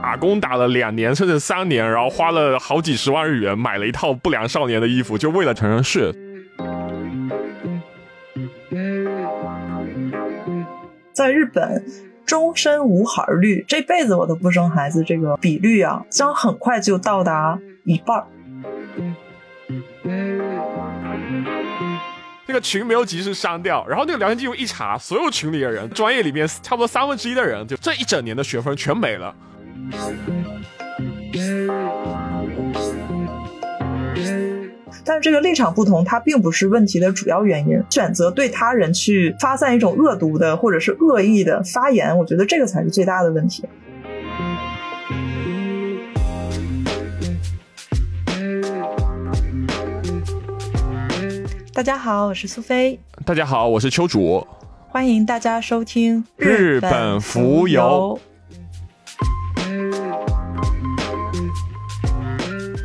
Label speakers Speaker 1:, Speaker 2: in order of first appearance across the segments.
Speaker 1: 打工打了两年甚至三年，然后花了好几十万日元买了一套不良少年的衣服，就为了成人式。
Speaker 2: 在日本，终身无孩率，这辈子我都不生孩子，这个比率啊，将很快就到达一半儿。
Speaker 1: 那个群没有及时删掉，然后那个聊天记录一查，所有群里的人，专业里面差不多三分之一的人，就这一整年的学分全没了。
Speaker 2: 但是这个立场不同，它并不是问题的主要原因。选择对他人去发散一种恶毒的或者是恶意的发言，我觉得这个才是最大的问题。大家好，我是苏菲。
Speaker 1: 大家好，我是秋主。
Speaker 2: 欢迎大家收听
Speaker 1: 日本浮游。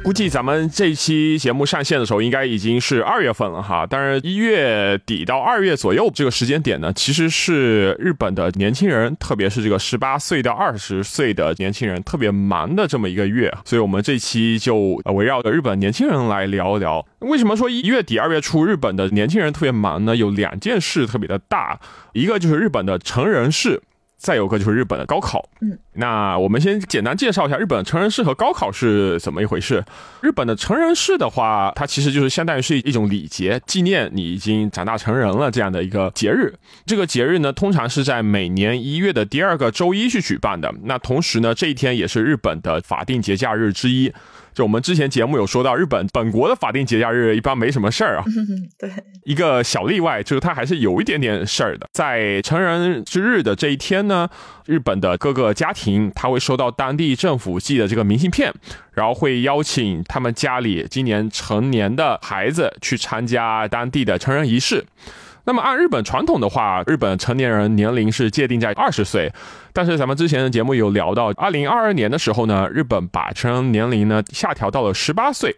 Speaker 1: 估计咱们这期节目上线的时候，应该已经是二月份了哈。但是一月底到二月左右这个时间点呢，其实是日本的年轻人，特别是这个十八岁到二十岁的年轻人特别忙的这么一个月。所以我们这期就围绕着日本年轻人来聊一聊。为什么说一月底二月初日本的年轻人特别忙呢？有两件事特别的大，一个就是日本的成人式。再有个就是日本的高考，
Speaker 2: 嗯，
Speaker 1: 那我们先简单介绍一下日本成人式和高考是怎么一回事。日本的成人式的话，它其实就是相当于是一种礼节，纪念你已经长大成人了这样的一个节日。这个节日呢，通常是在每年一月的第二个周一去举办的。那同时呢，这一天也是日本的法定节假日之一。就我们之前节目有说到，日本本国的法定节假日一般没什么事儿啊。
Speaker 2: 对，
Speaker 1: 一个小例外就是它还是有一点点事儿的。在成人之日的这一天呢，日本的各个家庭他会收到当地政府寄的这个明信片，然后会邀请他们家里今年成年的孩子去参加当地的成人仪式。那么按日本传统的话，日本成年人年龄是界定在二十岁，但是咱们之前的节目有聊到，二零二二年的时候呢，日本把成人年龄呢下调到了十八岁。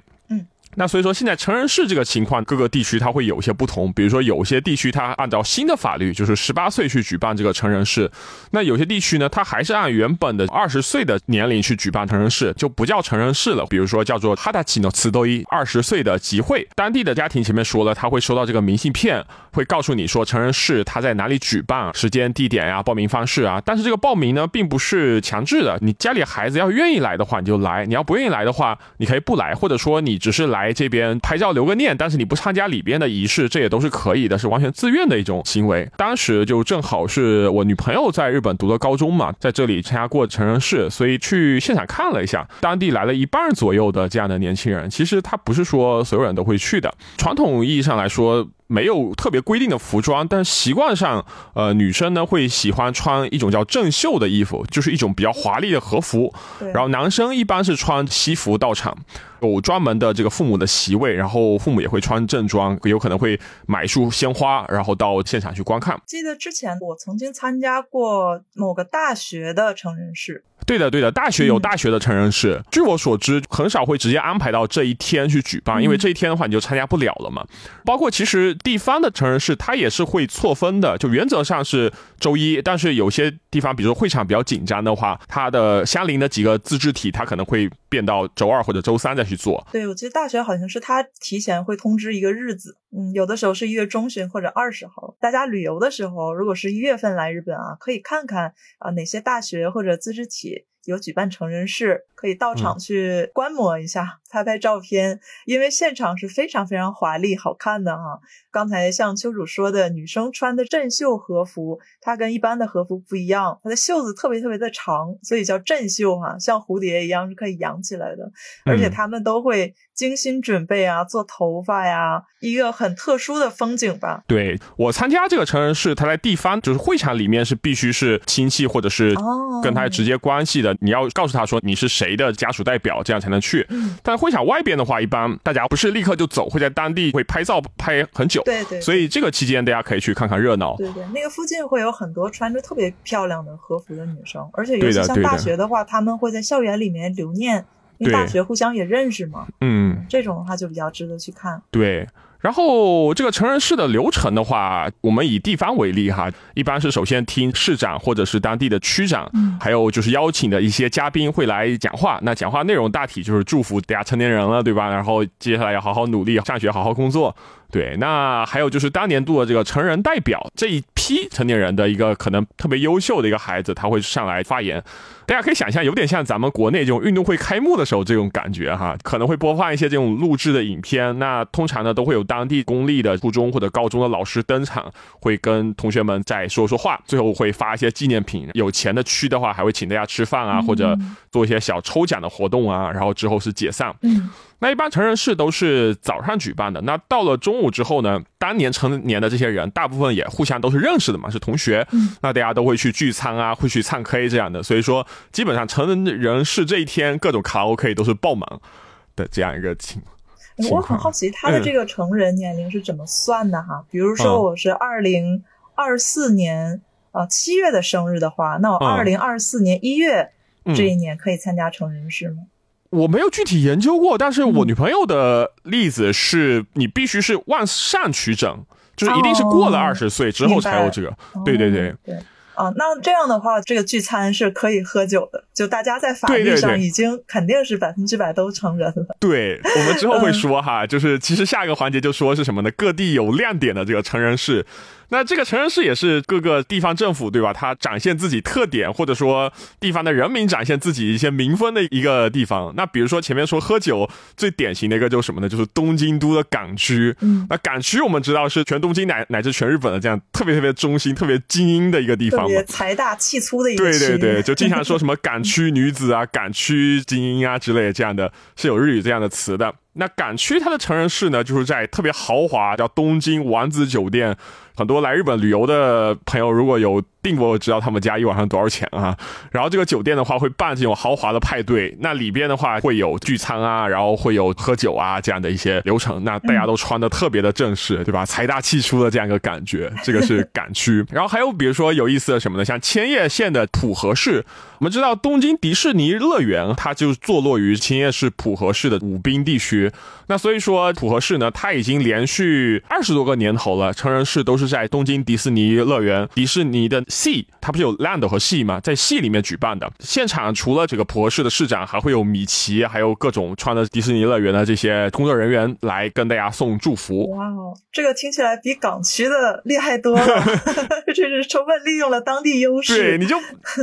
Speaker 1: 那所以说，现在成人式这个情况，各个地区它会有一些不同。比如说，有些地区它按照新的法律，就是十八岁去举办这个成人式；那有些地区呢，它还是按原本的二十岁的年龄去举办成人式，就不叫成人式了。比如说，叫做哈达奇诺茨多伊二十岁的集会。当地的家庭前面说了，他会收到这个明信片，会告诉你说成人式他在哪里举办、时间、地点呀、报名方式啊。但是这个报名呢，并不是强制的。你家里孩子要愿意来的话，你就来；你要不愿意来的话，你可以不来，或者说你只是来。来这边拍照留个念，但是你不参加里边的仪式，这也都是可以的，是完全自愿的一种行为。当时就正好是我女朋友在日本读的高中嘛，在这里参加过成人式，所以去现场看了一下，当地来了一半左右的这样的年轻人。其实他不是说所有人都会去的，传统意义上来说。没有特别规定的服装，但习惯上，呃，女生呢会喜欢穿一种叫正袖的衣服，就是一种比较华丽的和服。然后男生一般是穿西服到场，有专门的这个父母的席位，然后父母也会穿正装，有可能会买一束鲜花，然后到现场去观看。
Speaker 2: 记得之前我曾经参加过某个大学的成人式。
Speaker 1: 对的，对的，大学有大学的成人式。据我所知，很少会直接安排到这一天去举办，因为这一天的话你就参加不了了嘛。包括其实地方的成人式，它也是会错分的，就原则上是周一，但是有些地方，比如说会场比较紧张的话，它的相邻的几个自治体，它可能会变到周二或者周三再去做。
Speaker 2: 对，我记得大学好像是他提前会通知一个日子，嗯，有的时候是一月中旬或者二十号。大家旅游的时候，如果是一月份来日本啊，可以看看啊哪些大学或者自治体。有举办成人式，可以到场去观摩一下，拍拍照片，因为现场是非常非常华丽、好看的哈。刚才像秋主说的，女生穿的镇袖和服，它跟一般的和服不一样，它的袖子特别特别的长，所以叫镇袖哈，像蝴蝶一样是可以扬起来的，而且他们都会精心准备啊，做头发呀，一个很特殊的风景吧。
Speaker 1: 对我参加这个成人式，他在地方就是会场里面是必须是亲戚或者是跟他直接关系的。你要告诉他说你是谁的家属代表，这样才能去。但会场外边的话，一般大家不是立刻就走，会在当地会拍照拍很久。
Speaker 2: 对对。
Speaker 1: 所以这个期间大家可以去看看热闹。
Speaker 2: 对对，那个附近会有很多穿着特别漂亮的和服的女生，而且尤其像大学的话，他们会在校园里面留念，因为大学互相也认识嘛。
Speaker 1: 嗯。
Speaker 2: 这种的话就比较值得去看。
Speaker 1: 对。然后这个成人式的流程的话，我们以地方为例哈，一般是首先听市长或者是当地的区长，还有就是邀请的一些嘉宾会来讲话。那讲话内容大体就是祝福大家成年人了，对吧？然后接下来要好好努力上学，好好工作。对，那还有就是当年度的这个成人代表这一批成年人的一个可能特别优秀的一个孩子，他会上来发言。大家可以想象，有点像咱们国内这种运动会开幕的时候这种感觉哈，可能会播放一些这种录制的影片。那通常呢，都会有当地公立的初中或者高中的老师登场，会跟同学们再说说话，最后会发一些纪念品。有钱的区的话，还会请大家吃饭啊，或者做一些小抽奖的活动啊。然后之后是解散。嗯。那一般成人式都是早上举办的，那到了中午之后呢，当年成年的这些人，大部分也互相都是认识的嘛，是同学，那大家都会去聚餐啊，会去唱 K 这样的，所以说基本上成人式这一天，各种卡拉 OK 都是爆满的这样一个情况。
Speaker 2: 我很好奇他的这个成人年龄是怎么算的哈？比如说我是二零二四年啊七月的生日的话，那我二零二四年一月这一年可以参加成人式吗？
Speaker 1: 我没有具体研究过，但是我女朋友的例子是你必须是往上取整，就是一定是过了二十岁之后才有这个。对对对
Speaker 2: 对。啊，那这样的话，这个聚餐是可以喝酒的，就大家在法律上已经肯定是百分之百都成人了。
Speaker 1: 对，我们之后会 说哈，就是其实下一个环节就说是什么呢？各地有亮点的这个成人式。那这个成人式也是各个地方政府对吧？它展现自己特点，或者说地方的人民展现自己一些民风的一个地方。那比如说前面说喝酒最典型的一个就是什么呢？就是东京都的港区。嗯，那港区我们知道是全东京乃乃至全日本的这样特别特别中心、特别精英的一个地方，特
Speaker 2: 别财大气粗的一个
Speaker 1: 对对对，就经常说什么港区女子啊、港区精英啊之类这样的，是有日语这样的词的。那港区它的成人式呢，就是在特别豪华叫东京王子酒店。很多来日本旅游的朋友，如果有订过，知道他们家一晚上多少钱啊？然后这个酒店的话，会办这种豪华的派对，那里边的话会有聚餐啊，然后会有喝酒啊这样的一些流程。那大家都穿的特别的正式，对吧？财大气粗的这样一个感觉，这个是港区。然后还有比如说有意思的什么呢？像千叶县的浦和市，我们知道东京迪士尼乐园，它就坐落于千叶市浦和市的武滨地区。那所以说浦和市呢，它已经连续二十多个年头了，成人式都是。在东京迪士尼乐园，迪士尼的 Sea，它不是有 Land 和 Sea 吗？在 Sea 里面举办的现场，除了这个普和市的市长，还会有米奇，还有各种穿着迪士尼乐园的这些工作人员来跟大家送祝福。
Speaker 2: 哇哦，这个听起来比港区的厉害多了，这是充分利用了当地优势。
Speaker 1: 对，你就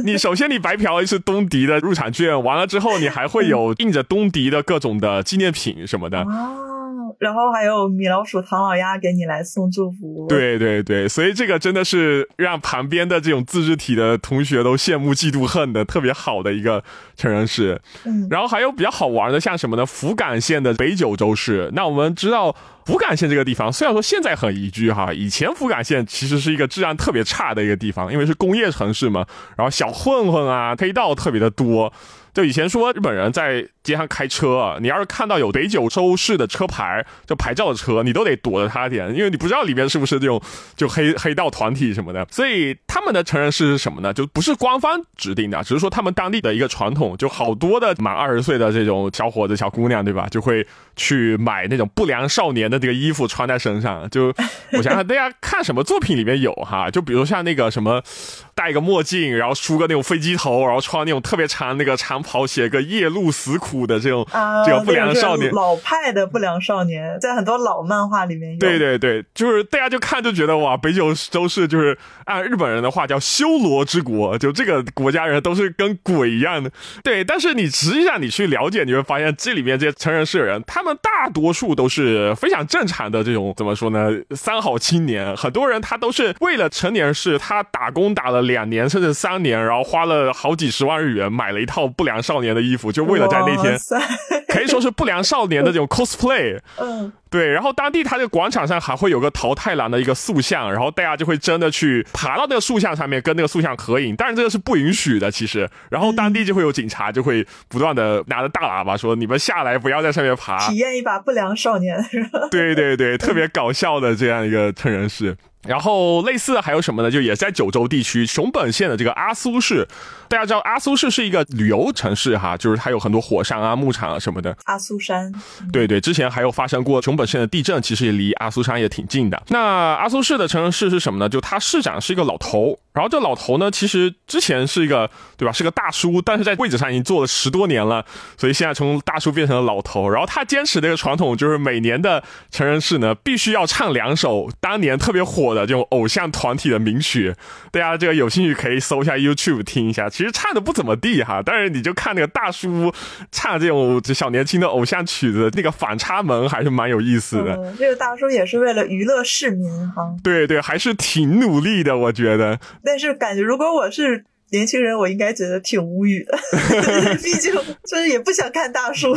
Speaker 1: 你首先你白嫖一次东迪的入场券，完了之后你还会有印着东迪的各种的纪念品什么的。
Speaker 2: 然后还有米老鼠、唐老鸭给你来送祝福。
Speaker 1: 对对对，所以这个真的是让旁边的这种自治体的同学都羡慕嫉妒恨的特别好的一个成人式。嗯，然后还有比较好玩的，像什么呢？福冈县的北九州市。那我们知道福冈县这个地方，虽然说现在很宜居哈，以前福冈县其实是一个治安特别差的一个地方，因为是工业城市嘛，然后小混混啊、黑道特别的多。就以前说日本人在街上开车，你要是看到有北九州市的车牌，就牌照的车，你都得躲着他点，因为你不知道里面是不是这种就黑黑道团体什么的。所以他们的成人式是什么呢？就不是官方指定的，只是说他们当地的一个传统，就好多的满二十岁的这种小伙子、小姑娘，对吧？就会去买那种不良少年的这个衣服穿在身上。就我想想，大家看什么作品里面有哈？就比如像那个什么，戴个墨镜，然后梳个那种飞机头，然后穿那种特别长那个长。袍写个夜路死苦的这种这个不良少年，
Speaker 2: 老派的不良少年，在很多老漫画里面有。
Speaker 1: 对对对，就是大家就看就觉得哇，北九州市就是按日本人的话叫修罗之国，就这个国家人都是跟鬼一样的。对，但是你实际上你去了解，你会发现这里面这些成人式人，他们大多数都是非常正常的这种怎么说呢？三好青年，很多人他都是为了成年式，他打工打了两年甚至三年，然后花了好几十万日元买了一套不良。少年的衣服，就为了在那天，可以说是不良少年的这种 cosplay。嗯。对，然后当地它这个广场上还会有个桃太郎的一个塑像，然后大家就会真的去爬到那个塑像上面跟那个塑像合影，但是这个是不允许的，其实。然后当地就会有警察就会不断的拿着大喇叭说：“你们下来，不要在上面爬。”
Speaker 2: 体验一把不良少年，
Speaker 1: 对对对，特别搞笑的这样一个成人式。然后类似还有什么呢？就也在九州地区熊本县的这个阿苏市，大家知道阿苏市是一个旅游城市哈，就是它有很多火山啊、牧场啊什么的。
Speaker 2: 阿苏山，
Speaker 1: 对对，之前还有发生过熊本县的地震，其实也离阿苏山也挺近的。那阿苏市的城市是什么呢？就它市长是一个老头，然后这老头呢，其实之前是一个对吧，是个大叔，但是在位置上已经坐了十多年了，所以现在从大叔变成了老头。然后他坚持这个传统，就是每年的成人式呢，必须要唱两首当年特别火。的这种偶像团体的名曲，大家这个有兴趣可以搜一下 YouTube 听一下。其实唱的不怎么地哈，但是你就看那个大叔唱这种小年轻的偶像曲子，那个反差萌还是蛮有意思的。
Speaker 2: 这个大叔也是为了娱乐市民哈。
Speaker 1: 对对，还是挺努力的，我觉得。
Speaker 2: 但是感觉如果我是。年轻人，我应该觉得挺无语的，毕竟就是也不想看大叔，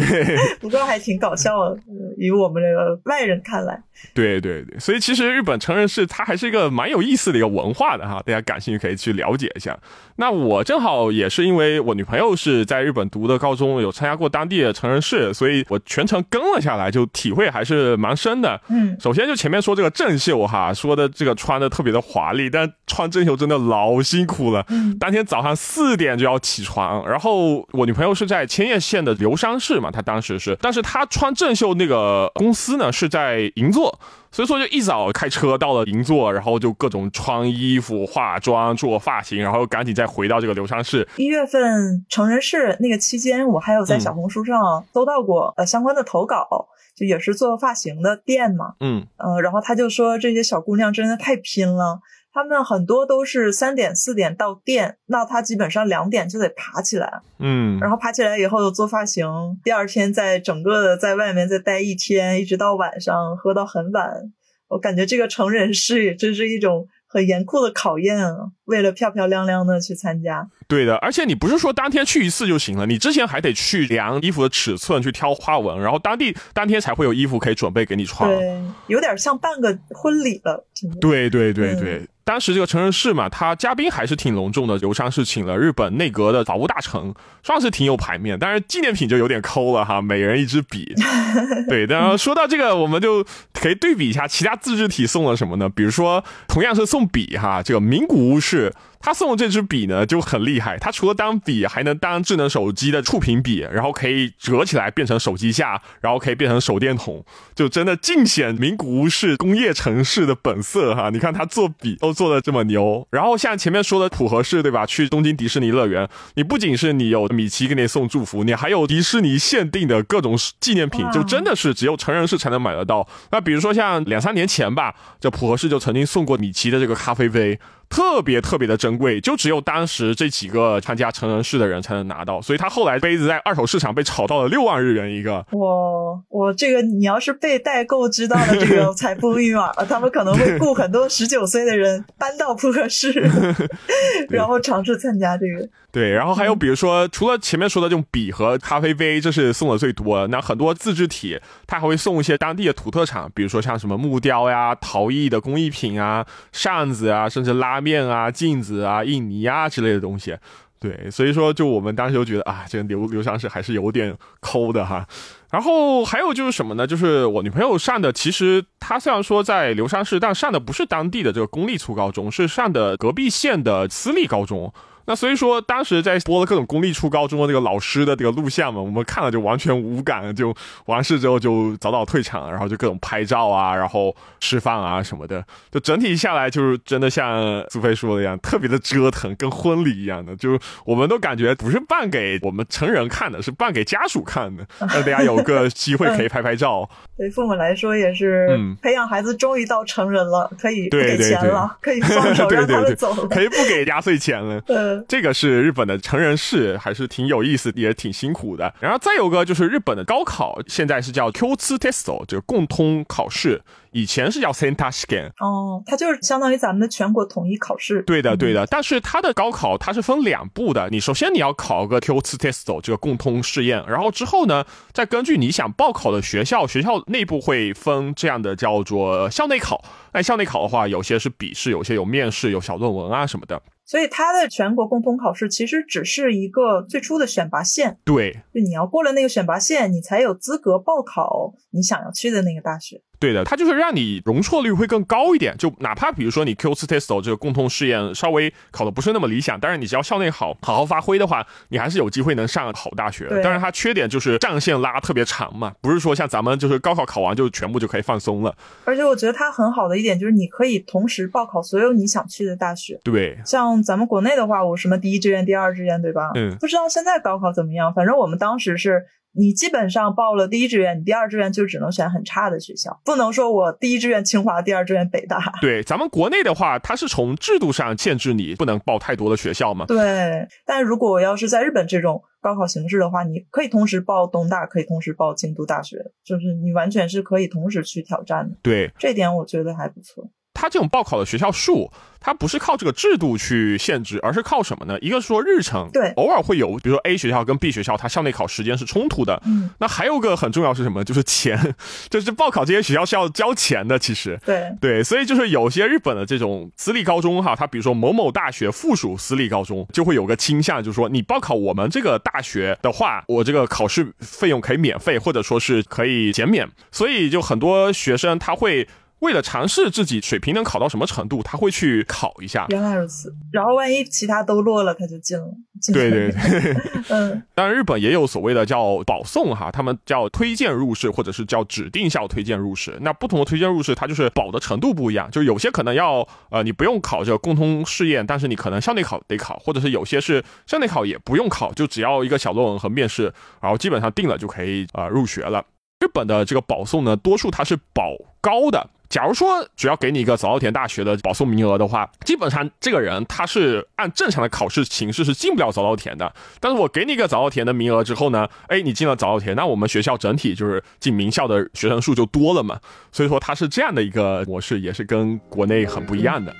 Speaker 2: 不过还挺搞笑的，以我们这个外人看来。
Speaker 1: 对对对，所以其实日本成人式它还是一个蛮有意思的一个文化的哈，大家感兴趣可以去了解一下。那我正好也是因为我女朋友是在日本读的高中，有参加过当地的成人式，所以我全程跟了下来，就体会还是蛮深的。
Speaker 2: 嗯，
Speaker 1: 首先就前面说这个正秀哈，说的这个穿的特别的华丽，但穿正秀真的老辛苦了。嗯当天早上四点就要起床，然后我女朋友是在千叶县的流山市嘛，她当时是，但是她穿正秀那个公司呢是在银座，所以说就一早开车到了银座，然后就各种穿衣服、化妆、做发型，然后赶紧再回到这个流昌市。
Speaker 2: 一月份成人式那个期间，我还有在小红书上搜到过呃相关的投稿，就也是做发型的店嘛，
Speaker 1: 嗯
Speaker 2: 呃，然后他就说这些小姑娘真的太拼了。他们很多都是三点四点到店，那他基本上两点就得爬起来，
Speaker 1: 嗯，
Speaker 2: 然后爬起来以后做发型，第二天再整个的在外面再待一天，一直到晚上喝到很晚。我感觉这个成人式也真是一种很严酷的考验啊！为了漂漂亮亮的去参加，
Speaker 1: 对的，而且你不是说当天去一次就行了，你之前还得去量衣服的尺寸，去挑花纹，然后当地当天才会有衣服可以准备给你穿，
Speaker 2: 对，有点像办个婚礼了，
Speaker 1: 对对对对。当时这个成人式嘛，他嘉宾还是挺隆重的。刘畅是请了日本内阁的法务大臣，算是挺有牌面。但是纪念品就有点抠了哈，每人一支笔。对，然后说到这个，我们就可以对比一下其他自制体送了什么呢？比如说，同样是送笔哈，这个名古屋市。是他送的这支笔呢就很厉害，它除了当笔，还能当智能手机的触屏笔，然后可以折起来变成手机架，然后可以变成手电筒，就真的尽显名古屋市工业城市的本色哈。你看他做笔都做的这么牛，然后像前面说的浦和市对吧？去东京迪士尼乐园，你不仅是你有米奇给你送祝福，你还有迪士尼限定的各种纪念品，就真的是只有成人式才能买得到。那比如说像两三年前吧，这浦和市就曾经送过米奇的这个咖啡杯。特别特别的珍贵，就只有当时这几个参加成人式的人才能拿到，所以他后来杯子在二手市场被炒到了六万日元一个。
Speaker 2: 我我这个你要是被代购知道了这个财富密码，他们可能会雇很多十九岁的人搬到扑克室，然后尝试参加这个。
Speaker 1: 对，然后还有比如说，除了前面说的这种笔和咖啡杯，这是送的最多。那很多自制体，他还会送一些当地的土特产，比如说像什么木雕呀、陶艺的工艺品啊、扇子啊，甚至拉面啊、镜子啊、印泥啊之类的东西。对，所以说就我们当时就觉得啊，这个刘刘翔是还是有点抠的哈。然后还有就是什么呢？就是我女朋友上的，其实她虽然说在流山市，但上的不是当地的这个公立初高中，是上的隔壁县的私立高中。那所以说，当时在播了各种公立初高中的这个老师的这个录像嘛，我们看了就完全无感，就完事之后就早早退场，然后就各种拍照啊，然后吃饭啊什么的，就整体下来就是真的像苏菲说的一样，特别的折腾，跟婚礼一样的，就我们都感觉不是办给我们成人看的，是办给家属看的，让大家有个机会可以拍拍照。
Speaker 2: 对父母来说也是，培养孩子终于到成人了，可以
Speaker 1: 给
Speaker 2: 钱了，可以放手 让他们走
Speaker 1: 了，可以不给压岁钱了。这个是日本的成人式，还是挺有意思，也挺辛苦的。然后再有个就是日本的高考，现在是叫 Q2 test，这个共通考试。以前是叫 Sentascan
Speaker 2: 哦，它就是相当于咱们的全国统一考试。
Speaker 1: 对的，对的。但是它的高考它是分两步的，你首先你要考个 Q 次 Testo 这个共通试验，然后之后呢，再根据你想报考的学校，学校内部会分这样的叫做校内考。那校内考的话，有些是笔试，有些有面试，有小论文啊什么的。
Speaker 2: 所以它的全国共通考试其实只是一个最初的选拔线。
Speaker 1: 对，
Speaker 2: 就你要过了那个选拔线，你才有资格报考你想要去的那个大学。
Speaker 1: 对的，它就是让你容错率会更高一点。就哪怕比如说你 Q 四 test 这个共通试验稍微考的不是那么理想，但是你只要校内好，好好发挥的话，你还是有机会能上好大学。当然它缺点就是战线拉特别长嘛，不是说像咱们就是高考考完就全部就可以放松了。
Speaker 2: 而且我觉得它很好的一点就是你可以同时报考所有你想去的大学。
Speaker 1: 对，
Speaker 2: 像咱们国内的话，我什么第一志愿、第二志愿，对吧？
Speaker 1: 嗯。
Speaker 2: 不知道现在高考怎么样，反正我们当时是。你基本上报了第一志愿，你第二志愿就只能选很差的学校，不能说我第一志愿清华，第二志愿北大。
Speaker 1: 对，咱们国内的话，它是从制度上限制你不能报太多的学校嘛。
Speaker 2: 对，但如果要是在日本这种高考形式的话，你可以同时报东大，可以同时报京都大学，就是你完全是可以同时去挑战的。
Speaker 1: 对，
Speaker 2: 这点我觉得还不错。
Speaker 1: 它这种报考的学校数，它不是靠这个制度去限制，而是靠什么呢？一个是说日程，
Speaker 2: 对，
Speaker 1: 偶尔会有，比如说 A 学校跟 B 学校，它校内考时间是冲突的。
Speaker 2: 嗯，
Speaker 1: 那还有个很重要是什么？就是钱，就是报考这些学校是要交钱的。其实，
Speaker 2: 对
Speaker 1: 对，所以就是有些日本的这种私立高中哈，它比如说某某大学附属私立高中，就会有个倾向，就是说你报考我们这个大学的话，我这个考试费用可以免费，或者说是可以减免。所以就很多学生他会。为了尝试自己水平能考到什么程度，他会去考一下。
Speaker 2: 原来如此，然后万一其他都落了，他就进了。
Speaker 1: 对对对，
Speaker 2: 嗯。
Speaker 1: 当然，日本也有所谓的叫保送哈，他们叫推荐入试，或者是叫指定校推荐入试。那不同的推荐入试，它就是保的程度不一样。就有些可能要呃，你不用考这个共通试验，但是你可能校内考得考，或者是有些是校内考也不用考，就只要一个小论文和面试，然后基本上定了就可以啊入学了。日本的这个保送呢，多数它是保高的。假如说只要给你一个早稻田大学的保送名额的话，基本上这个人他是按正常的考试形式是进不了早稻田的。但是我给你一个早稻田的名额之后呢，哎，你进了早稻田，那我们学校整体就是进名校的学生数就多了嘛。所以说它是这样的一个模式，也是跟国内很不一样的。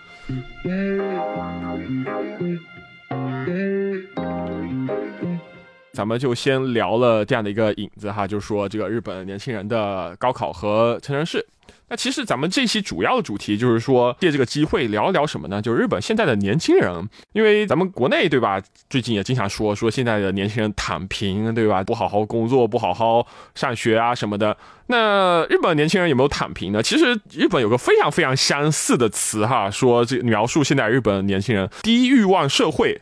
Speaker 1: 咱们就先聊了这样的一个影子哈，就是说这个日本年轻人的高考和成人式。那其实咱们这期主要的主题就是说借这个机会聊聊什么呢？就是日本现在的年轻人，因为咱们国内对吧，最近也经常说说现在的年轻人躺平对吧，不好好工作，不好好上学啊什么的。那日本年轻人有没有躺平呢？其实日本有个非常非常相似的词哈，说这描述现在日本年轻人低欲望社会。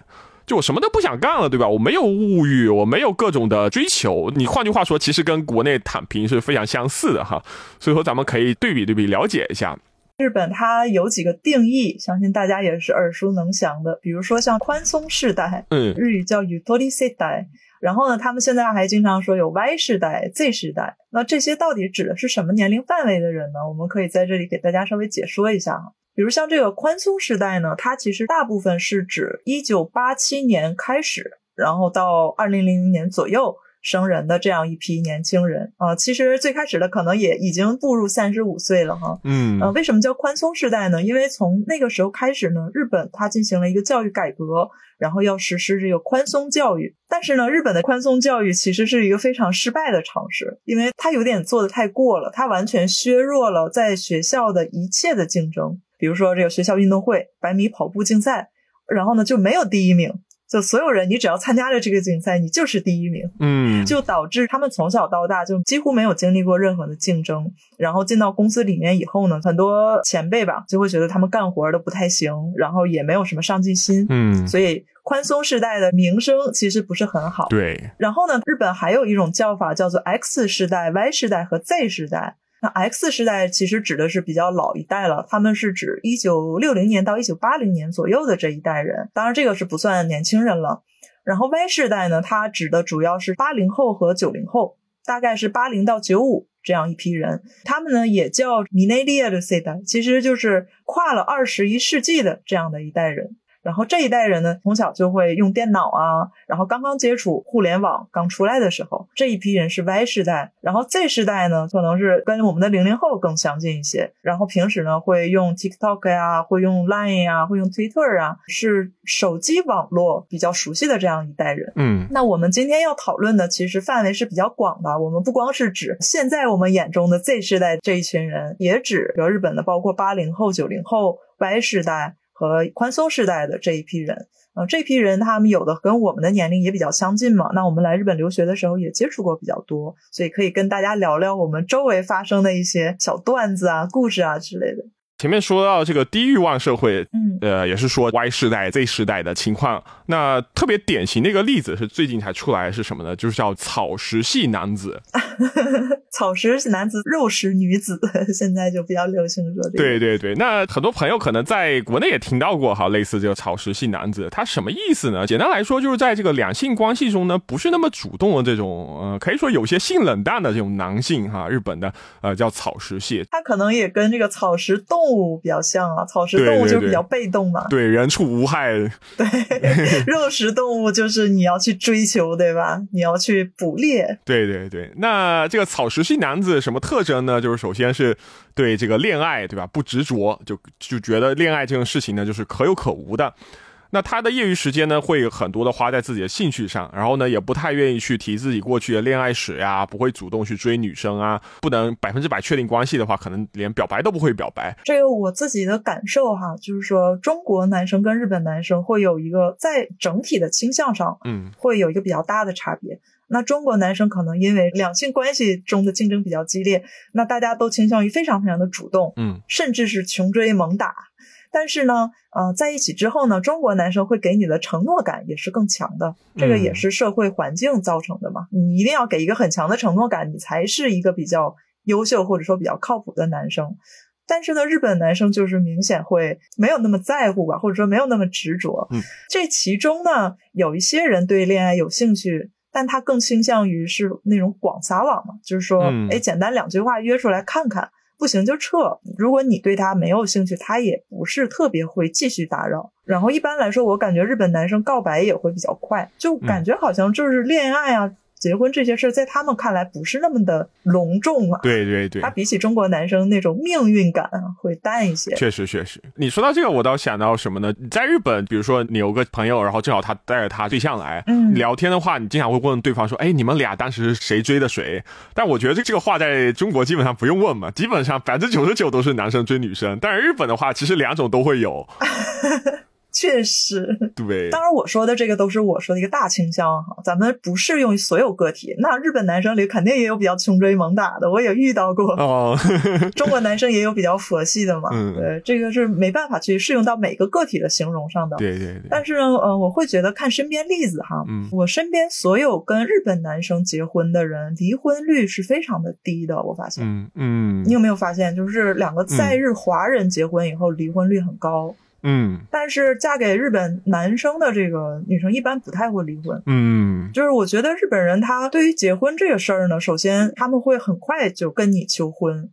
Speaker 1: 就我什么都不想干了，对吧？我没有物欲，我没有各种的追求。你换句话说，其实跟国内躺平是非常相似的哈。所以说，咱们可以对比对比，了解一下。
Speaker 2: 日本它有几个定义，相信大家也是耳熟能详的。比如说像宽松世代，
Speaker 1: 嗯，
Speaker 2: 日语叫 Utori 世代。然后呢，他们现在还经常说有 Y 世代、Z 世代。那这些到底指的是什么年龄范围的人呢？我们可以在这里给大家稍微解说一下哈。比如像这个宽松时代呢，它其实大部分是指一九八七年开始，然后到二零零零年左右生人的这样一批年轻人啊。其实最开始的可能也已经步入三十五岁了哈。
Speaker 1: 嗯，
Speaker 2: 呃，为什么叫宽松时代呢？因为从那个时候开始呢，日本它进行了一个教育改革，然后要实施这个宽松教育。但是呢，日本的宽松教育其实是一个非常失败的尝试，因为它有点做的太过了，它完全削弱了在学校的一切的竞争。比如说这个学校运动会百米跑步竞赛，然后呢就没有第一名，就所有人你只要参加了这个竞赛，你就是第一名，
Speaker 1: 嗯，
Speaker 2: 就导致他们从小到大就几乎没有经历过任何的竞争，然后进到公司里面以后呢，很多前辈吧就会觉得他们干活都不太行，然后也没有什么上进心，
Speaker 1: 嗯，
Speaker 2: 所以宽松时代的名声其实不是很好，
Speaker 1: 对。
Speaker 2: 然后呢，日本还有一种叫法叫做 X 时代、Y 时代和 Z 时代。那 X 时代其实指的是比较老一代了，他们是指一九六零年到一九八零年左右的这一代人，当然这个是不算年轻人了。然后 Y 世代呢，它指的主要是八零后和九零后，大概是八零到九五这样一批人，他们呢也叫 Millennial 世代，其实就是跨了二十一世纪的这样的一代人。然后这一代人呢，从小就会用电脑啊，然后刚刚接触互联网刚出来的时候，这一批人是 Y 世代。然后 Z 世代呢，可能是跟我们的零零后更相近一些。然后平时呢，会用 TikTok 呀，会用 Line 呀，会用 Twitter 啊，是手机网络比较熟悉的这样一代人。
Speaker 1: 嗯，
Speaker 2: 那我们今天要讨论的其实范围是比较广的，我们不光是指现在我们眼中的 Z 世代这一群人，也指比如日本的包括八零后、九零后、Y 世代。和宽松时代的这一批人呃，这批人他们有的跟我们的年龄也比较相近嘛，那我们来日本留学的时候也接触过比较多，所以可以跟大家聊聊我们周围发生的一些小段子啊、故事啊之类的。
Speaker 1: 前面说到这个低欲望社会，
Speaker 2: 嗯，
Speaker 1: 呃，也是说 Y 世代、Z 世代的情况。那特别典型的一个例子是最近才出来是什么呢？就是叫草食系男子。
Speaker 2: 草食男子、肉食女子，现在就比较流行说这个。
Speaker 1: 对对对，那很多朋友可能在国内也听到过哈，类似这个草食系男子，他什么意思呢？简单来说，就是在这个两性关系中呢，不是那么主动的这种，呃，可以说有些性冷淡的这种男性哈，日本的呃叫草食系。
Speaker 2: 他可能也跟这个草食动物比较像啊，草食动物就是比较被动嘛。
Speaker 1: 对，人畜无害。
Speaker 2: 对，肉食动物就是你要去追求，对吧？你要去捕猎。
Speaker 1: 对对对，那这个草食系男子什么特征呢？就是首先是对这个恋爱，对吧？不执着，就就觉得恋爱这种事情呢，就是可有可无的。那他的业余时间呢，会很多的花在自己的兴趣上，然后呢，也不太愿意去提自己过去的恋爱史呀，不会主动去追女生啊，不能百分之百确定关系的话，可能连表白都不会表白。
Speaker 2: 这个我自己的感受哈，就是说中国男生跟日本男生会有一个在整体的倾向上，
Speaker 1: 嗯，
Speaker 2: 会有一个比较大的差别。那中国男生可能因为两性关系中的竞争比较激烈，那大家都倾向于非常非常的主动，
Speaker 1: 嗯，
Speaker 2: 甚至是穷追猛打。但是呢，呃，在一起之后呢，中国男生会给你的承诺感也是更强的，这个也是社会环境造成的嘛。你一定要给一个很强的承诺感，你才是一个比较优秀或者说比较靠谱的男生。但是呢，日本男生就是明显会没有那么在乎吧，或者说没有那么执着。
Speaker 1: 嗯，
Speaker 2: 这其中呢，有一些人对恋爱有兴趣，但他更倾向于是那种广撒网嘛，就是说，哎，简单两句话约出来看看。不行就撤。如果你对他没有兴趣，他也不是特别会继续打扰。然后一般来说，我感觉日本男生告白也会比较快，就感觉好像就是恋爱啊。结婚这些事儿，在他们看来不是那么的隆重啊。
Speaker 1: 对对对，
Speaker 2: 他比起中国男生那种命运感会淡一些。
Speaker 1: 确实确实，你说到这个，我倒想到什么呢？在日本，比如说你有个朋友，然后正好他带着他对象来，
Speaker 2: 嗯，
Speaker 1: 聊天的话，你经常会问对方说：“哎，你们俩当时谁追的谁？”但我觉得这这个话在中国基本上不用问嘛，基本上百分之九十九都是男生追女生。但是日本的话，其实两种都会有。
Speaker 2: 确实，
Speaker 1: 对。
Speaker 2: 当然，我说的这个都是我说的一个大倾向哈，咱们不适用于所有个体。那日本男生里肯定也有比较穷追猛打的，我也遇到过。
Speaker 1: 哦，
Speaker 2: 中国男生也有比较佛系的嘛。
Speaker 1: 嗯，
Speaker 2: 对，这个是没办法去适用到每个个体的形容上的。
Speaker 1: 对对对。
Speaker 2: 但是呢，呃，我会觉得看身边例子哈，
Speaker 1: 嗯，
Speaker 2: 我身边所有跟日本男生结婚的人，离婚率是非常的低的。我发现，
Speaker 1: 嗯嗯，
Speaker 2: 你有没有发现，就是两个在日华人结婚以后，离婚率很高。
Speaker 1: 嗯，
Speaker 2: 但是嫁给日本男生的这个女生一般不太会离婚。
Speaker 1: 嗯，
Speaker 2: 就是我觉得日本人他对于结婚这个事儿呢，首先他们会很快就跟你求婚，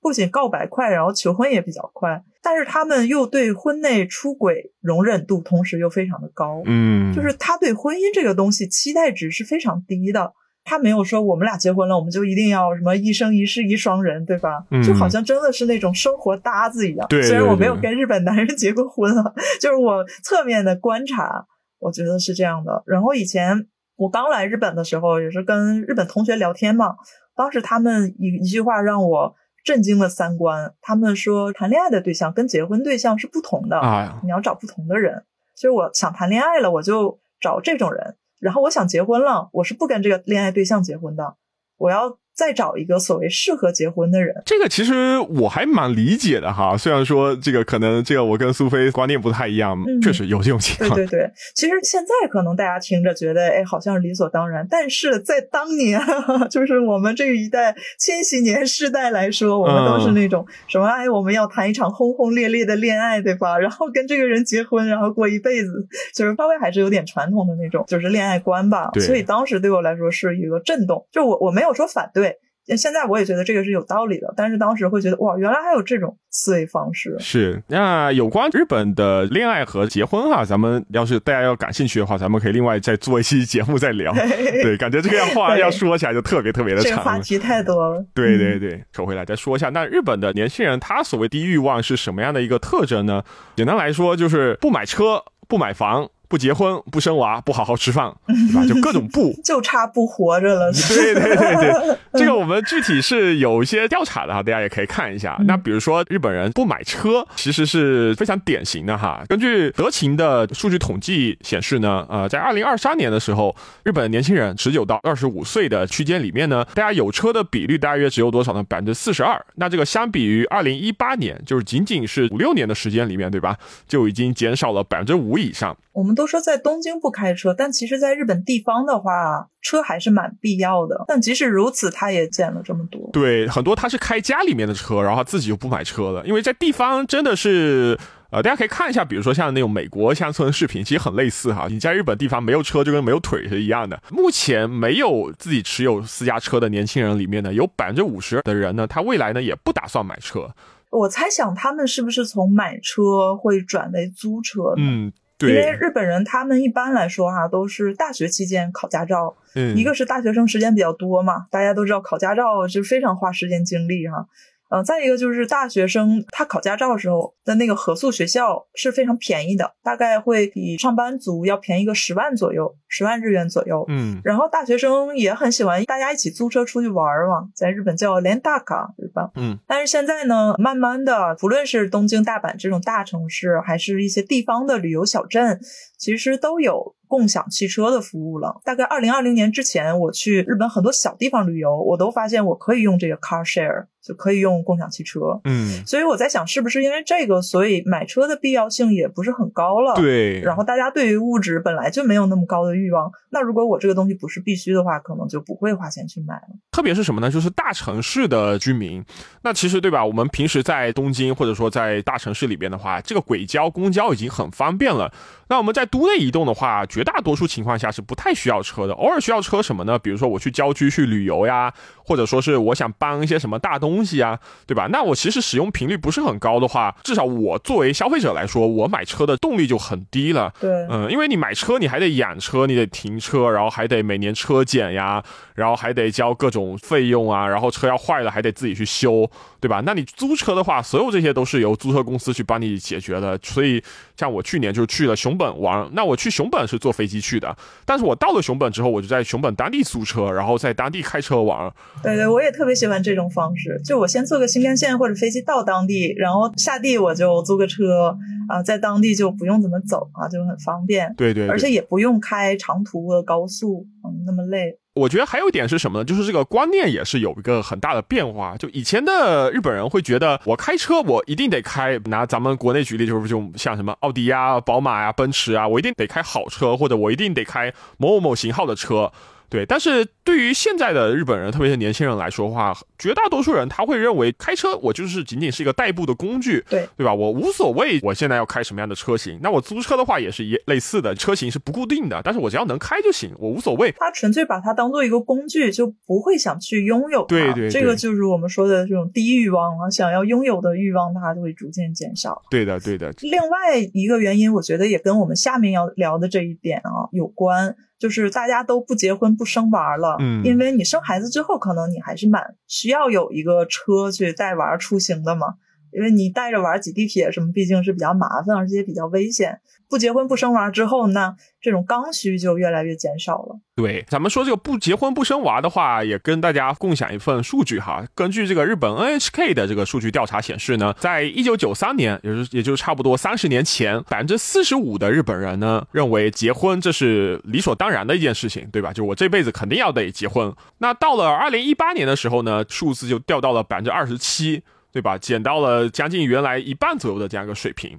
Speaker 2: 不仅告白快，然后求婚也比较快。但是他们又对婚内出轨容忍度同时又非常的高。
Speaker 1: 嗯，
Speaker 2: 就是他对婚姻这个东西期待值是非常低的。他没有说我们俩结婚了，我们就一定要什么一生一世一双人，对吧？就好像真的是那种生活搭子一样。
Speaker 1: 对，
Speaker 2: 虽然我没有跟日本男人结过婚啊，就是我侧面的观察，我觉得是这样的。然后以前我刚来日本的时候，也是跟日本同学聊天嘛，当时他们一一句话让我震惊了三观。他们说谈恋爱的对象跟结婚对象是不同的
Speaker 1: 啊，
Speaker 2: 你要找不同的人。就是我想谈恋爱了，我就找这种人。然后我想结婚了，我是不跟这个恋爱对象结婚的，我要再找一个所谓适合结婚的人。
Speaker 1: 这个其实我还蛮理解的哈，虽然说这个可能这个我跟苏菲观念不太一样，确实有这种情况。
Speaker 2: 对对对，其实现在可能大家听着觉得哎，好像是理所当然，但是在当年，就是我们这一代千禧年世代来说，我们都是那种什么哎，我们要谈一场轰轰烈烈的恋爱，对吧？然后跟这个人结婚，然后过一辈子，就是稍微还是有点传统的那种，就是恋爱观吧。所以当时对我来说是一个震动，就我我没有说反对。现在我也觉得这个是有道理的，但是当时会觉得哇，原来还有这种思维方式。
Speaker 1: 是那有关日本的恋爱和结婚哈，咱们要是大家要感兴趣的话，咱们可以另外再做一期节目再聊。对，感觉这个 话要说起来就特别特别的长。这
Speaker 2: 个话题太多了。
Speaker 1: 对对对，扯回来再说一下，那日本的年轻人他所谓低欲望是什么样的一个特征呢？简单来说就是不买车、不买房。不结婚、不生娃、不好好吃饭，对吧？就各种不，
Speaker 2: 就差不活着了。
Speaker 1: 对对对对，这个我们具体是有一些调查的哈，大家也可以看一下。那比如说日本人不买车，其实是非常典型的哈。根据德勤的数据统计显示呢，呃，在二零二三年的时候，日本年轻人十九到二十五岁的区间里面呢，大家有车的比率大约只有多少呢？百分之四十二。那这个相比于二零一八年，就是仅仅是五六年的时间里面，对吧？就已经减少了百分之五以上。
Speaker 2: 我们都说在东京不开车，但其实在日本地方的话，车还是蛮必要的。但即使如此，他也减了这么多。
Speaker 1: 对，很多他是开家里面的车，然后他自己就不买车了，因为在地方真的是。呃，大家可以看一下，比如说像那种美国乡村视频，其实很类似哈。你在日本地方没有车，就跟没有腿是一样的。目前没有自己持有私家车的年轻人里面呢，有百分之五十的人呢，他未来呢也不打算买车。
Speaker 2: 我猜想他们是不是从买车会转为租车？
Speaker 1: 嗯，对。
Speaker 2: 因为日本人他们一般来说哈，都是大学期间考驾照。嗯。一个是大学生时间比较多嘛，大家都知道考驾照是非常花时间精力哈。嗯，再一个就是大学生他考驾照的时候的那个合宿学校是非常便宜的，大概会比上班族要便宜个十万左右，十万日元左右。
Speaker 1: 嗯，
Speaker 2: 然后大学生也很喜欢大家一起租车出去玩嘛，在日本叫连大卡，对吧？
Speaker 1: 嗯，
Speaker 2: 但是现在呢，慢慢的，不论是东京、大阪这种大城市，还是一些地方的旅游小镇，其实都有。共享汽车的服务了。大概二零二零年之前，我去日本很多小地方旅游，我都发现我可以用这个 car share，就可以用共享汽车。
Speaker 1: 嗯，
Speaker 2: 所以我在想，是不是因为这个，所以买车的必要性也不是很高了？
Speaker 1: 对。
Speaker 2: 然后大家对于物质本来就没有那么高的欲望，那如果我这个东西不是必须的话，可能就不会花钱去买了。
Speaker 1: 特别是什么呢？就是大城市的居民，那其实对吧？我们平时在东京或者说在大城市里边的话，这个轨交、公交已经很方便了。那我们在都内移动的话，绝大多数情况下是不太需要车的。偶尔需要车什么呢？比如说我去郊区去旅游呀，或者说是我想搬一些什么大东西啊，对吧？那我其实使用频率不是很高的话，至少我作为消费者来说，我买车的动力就很低了。
Speaker 2: 对，
Speaker 1: 嗯，因为你买车你还得养车，你得停车，然后还得每年车检呀，然后还得交各种费用啊，然后车要坏了还得自己去修，对吧？那你租车的话，所有这些都是由租车公司去帮你解决的。所以像我去年就去了熊。本玩，那我去熊本是坐飞机去的，但是我到了熊本之后，我就在熊本当地租车，然后在当地开车玩。
Speaker 2: 对对，我也特别喜欢这种方式，就我先坐个新干线或者飞机到当地，然后下地我就租个车啊，在当地就不用怎么走啊，就很方便。
Speaker 1: 对对，
Speaker 2: 而且也不用开长途的高速，嗯，那么累。
Speaker 1: 我觉得还有一点是什么呢？就是这个观念也是有一个很大的变化。就以前的日本人会觉得，我开车我一定得开，拿咱们国内举例，就是就像什么奥迪呀、宝马呀、奔驰啊，我一定得开好车，或者我一定得开某某某型号的车。对，但是对于现在的日本人，特别是年轻人来说的话，绝大多数人他会认为开车我就是仅仅是一个代步的工具，
Speaker 2: 对
Speaker 1: 对吧？我无所谓我现在要开什么样的车型。那我租车的话也是一类似的，车型是不固定的，但是我只要能开就行，我无所谓。
Speaker 2: 他纯粹把它当做一个工具，就不会想去拥有它。
Speaker 1: 对对，
Speaker 2: 这个就是我们说的这种低欲望啊，想要拥有的欲望，它就会逐渐减少。
Speaker 1: 对的对的。
Speaker 2: 另外一个原因，我觉得也跟我们下面要聊的这一点啊有关。就是大家都不结婚不生娃了，
Speaker 1: 嗯，
Speaker 2: 因为你生孩子之后，可能你还是蛮需要有一个车去带娃出行的嘛，因为你带着娃挤地铁什么，毕竟是比较麻烦，而且也比较危险。不结婚不生娃之后呢，这种刚需就越来越减少了。
Speaker 1: 对，咱们说这个不结婚不生娃的话，也跟大家共享一份数据哈。根据这个日本 NHK 的这个数据调查显示呢，在一九九三年，也就是也就差不多三十年前，百分之四十五的日本人呢认为结婚这是理所当然的一件事情，对吧？就我这辈子肯定要得结婚。那到了二零一八年的时候呢，数字就掉到了百分之二十七，对吧？减到了将近原来一半左右的这样一个水平。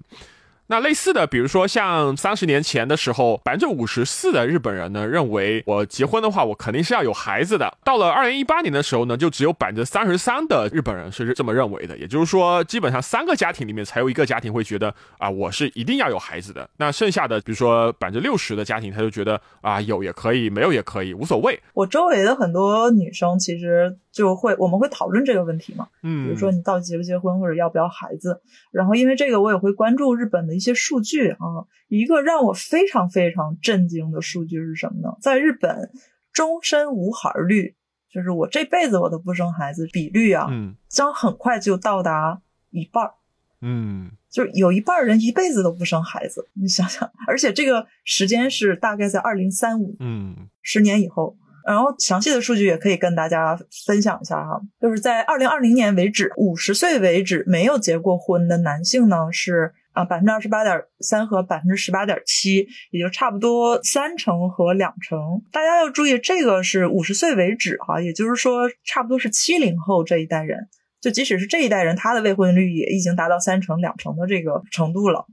Speaker 1: 那类似的，比如说像三十年前的时候，百分之五十四的日本人呢认为我结婚的话，我肯定是要有孩子的。到了二零一八年的时候呢，就只有百分之三十三的日本人是这么认为的。也就是说，基本上三个家庭里面才有一个家庭会觉得啊，我是一定要有孩子的。那剩下的，比如说百分之六十的家庭，他就觉得啊，有也可以，没有也可以，无所谓。
Speaker 2: 我周围的很多女生其实就会，我们会讨论这个问题嘛，
Speaker 1: 嗯，
Speaker 2: 比如说你到底结不结婚或者要不要孩子。然后因为这个，我也会关注日本的。一些数据啊，一个让我非常非常震惊的数据是什么呢？在日本，终身无孩率，就是我这辈子我都不生孩子比率啊，
Speaker 1: 嗯，
Speaker 2: 将很快就到达一半儿。
Speaker 1: 嗯，
Speaker 2: 就是有一半人一辈子都不生孩子，你想想，而且这个时间是大概在二零三五，
Speaker 1: 嗯，
Speaker 2: 十年以后。然后详细的数据也可以跟大家分享一下哈，就是在二零二零年为止，五十岁为止没有结过婚的男性呢是啊百分之二十八点三和百分之十八点七，也就差不多三成和两成。大家要注意，这个是五十岁为止哈，也就是说差不多是七零后这一代人。就即使是这一代人，他的未婚率也已经达到三成、两成的这个程度了。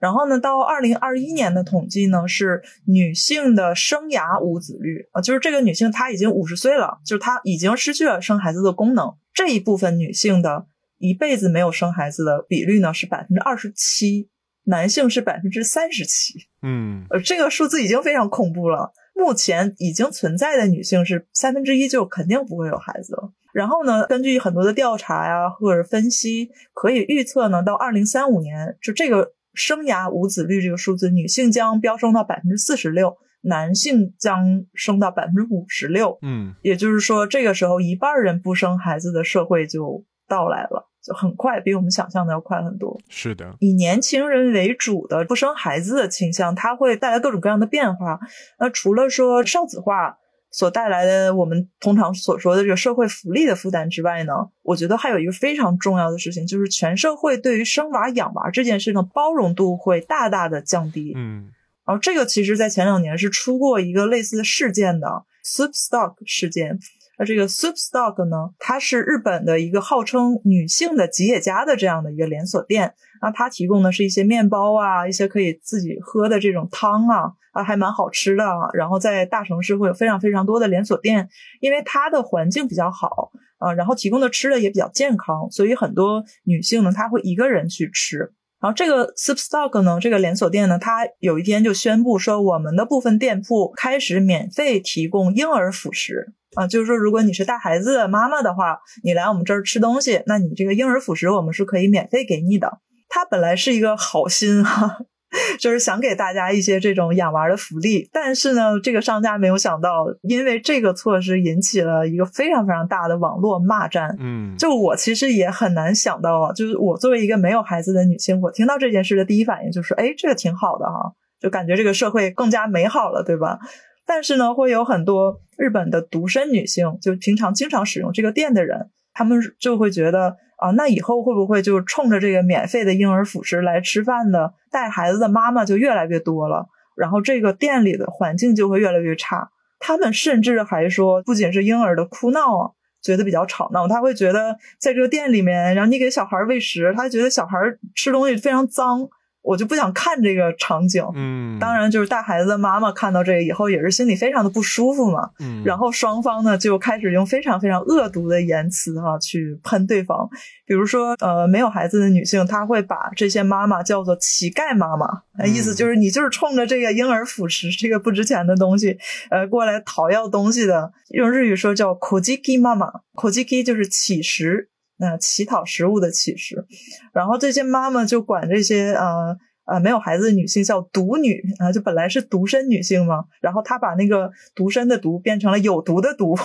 Speaker 2: 然后呢，到二零二一年的统计呢，是女性的生涯无子率啊，就是这个女性她已经五十岁了，就是她已经失去了生孩子的功能。这一部分女性的一辈子没有生孩子的比率呢是百分之二十七，男性是百分之三十七。
Speaker 1: 嗯，
Speaker 2: 呃，这个数字已经非常恐怖了。目前已经存在的女性是三分之一，就肯定不会有孩子了。然后呢，根据很多的调查呀或者分析，可以预测呢，到二零三五年，就这个生涯无子率这个数字，女性将飙升到百分之四十六，男性将升到百分之五十六。
Speaker 1: 嗯，
Speaker 2: 也就是说，这个时候一半人不生孩子的社会就到来了，就很快，比我们想象的要快很多。
Speaker 1: 是的，
Speaker 2: 以年轻人为主的不生孩子的倾向，它会带来各种各样的变化。那除了说少子化所带来的我们通常所说的这个社会福利的负担之外呢，我觉得还有一个非常重要的事情，就是全社会对于生娃养娃这件事的包容度会大大的降低。
Speaker 1: 嗯，
Speaker 2: 然后这个其实在前两年是出过一个类似的事件的 Soup Stock 事件。这个 Soup Stock 呢，它是日本的一个号称女性的吉野家的这样的一个连锁店。那它提供的是一些面包啊，一些可以自己喝的这种汤啊，啊，还蛮好吃的。然后在大城市会有非常非常多的连锁店，因为它的环境比较好啊，然后提供的吃的也比较健康，所以很多女性呢，她会一个人去吃。然后这个 Soup Stock 呢，这个连锁店呢，它有一天就宣布说，我们的部分店铺开始免费提供婴儿辅食啊，就是说，如果你是带孩子的妈妈的话，你来我们这儿吃东西，那你这个婴儿辅食我们是可以免费给你的。他本来是一个好心哈，就是想给大家一些这种养娃的福利，但是呢，这个商家没有想到，因为这个措施引起了一个非常非常大的网络骂战。
Speaker 1: 嗯，
Speaker 2: 就我其实也很难想到啊，就是我作为一个没有孩子的女性，我听到这件事的第一反应就是，哎，这个挺好的哈，就感觉这个社会更加美好了，对吧？但是呢，会有很多日本的独身女性，就平常经常使用这个店的人，他们就会觉得啊，那以后会不会就冲着这个免费的婴儿辅食来吃饭的带孩子的妈妈就越来越多了，然后这个店里的环境就会越来越差。他们甚至还说，不仅是婴儿的哭闹啊，觉得比较吵闹，他会觉得在这个店里面，然后你给小孩喂食，他觉得小孩吃东西非常脏。我就不想看这个场景，
Speaker 1: 嗯，
Speaker 2: 当然就是带孩子的妈妈看到这个以后也是心里非常的不舒服嘛，
Speaker 1: 嗯，
Speaker 2: 然后双方呢就开始用非常非常恶毒的言辞哈去喷对方，比如说呃没有孩子的女性，她会把这些妈妈叫做乞丐妈妈，意思就是你就是冲着这个婴儿辅食这个不值钱的东西，呃过来讨要东西的，用日语说叫 kojiki 妈妈，kojiki 就是乞食。那乞讨食物的乞食，然后这些妈妈就管这些呃呃没有孩子的女性叫独女啊，就本来是独身女性嘛，然后她把那个独身的独变成了有毒的毒，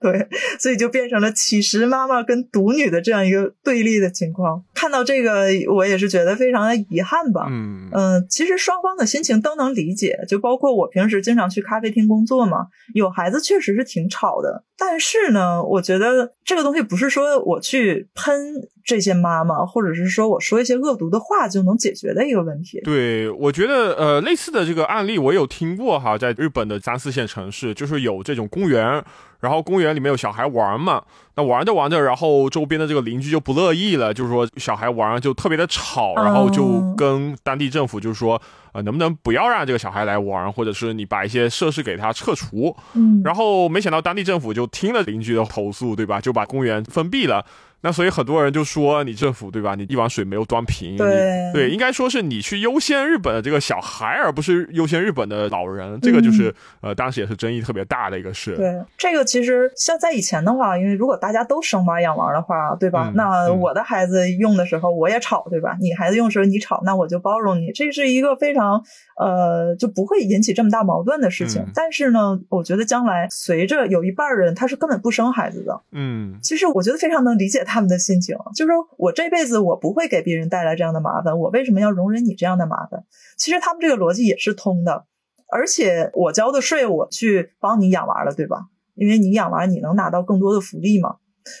Speaker 2: 对，所以就变成了乞食妈妈跟独女的这样一个对立的情况。看到这个，我也是觉得非常的遗憾吧。
Speaker 1: 嗯
Speaker 2: 嗯，其实双方的心情都能理解，就包括我平时经常去咖啡厅工作嘛，有孩子确实是挺吵的。但是呢，我觉得这个东西不是说我去喷这些妈妈，或者是说我说一些恶毒的话就能解决的一个问题。
Speaker 1: 对，我觉得呃，类似的这个案例我有听过哈，在日本的三四线城市，就是有这种公园，然后公园里面有小孩玩嘛，那玩着玩着，然后周边的这个邻居就不乐意了，就是说小孩玩就特别的吵，然后就跟当地政府就是说。呃，能不能不要让这个小孩来玩，或者是你把一些设施给他撤除？
Speaker 2: 嗯，
Speaker 1: 然后没想到当地政府就听了邻居的投诉，对吧？就把公园封闭了。那所以很多人就说你政府对吧？你一碗水没有端平。
Speaker 2: 对
Speaker 1: 对，应该说是你去优先日本的这个小孩，而不是优先日本的老人。这个就是呃，当时也是争议特别大的一个事。
Speaker 2: 对，这个其实像在以前的话，因为如果大家都生娃养娃的话，对吧？
Speaker 1: 嗯
Speaker 2: 那我的孩子用的时候我也吵，对吧？你孩子用时候你吵，那我就包容你。这是一个非常常呃就不会引起这么大矛盾的事情。
Speaker 1: 嗯
Speaker 2: 但是呢，我觉得将来随着有一半儿人他是根本不生孩子的，
Speaker 1: 嗯
Speaker 2: 其实我觉得非常能理解他们的心情，就是说我这辈子我不会给别人带来这样的麻烦，我为什么要容忍你这样的麻烦？其实他们这个逻辑也是通的，而且我交的税我去帮你养娃了，对吧？因为你养娃你能拿到更多的福利嘛，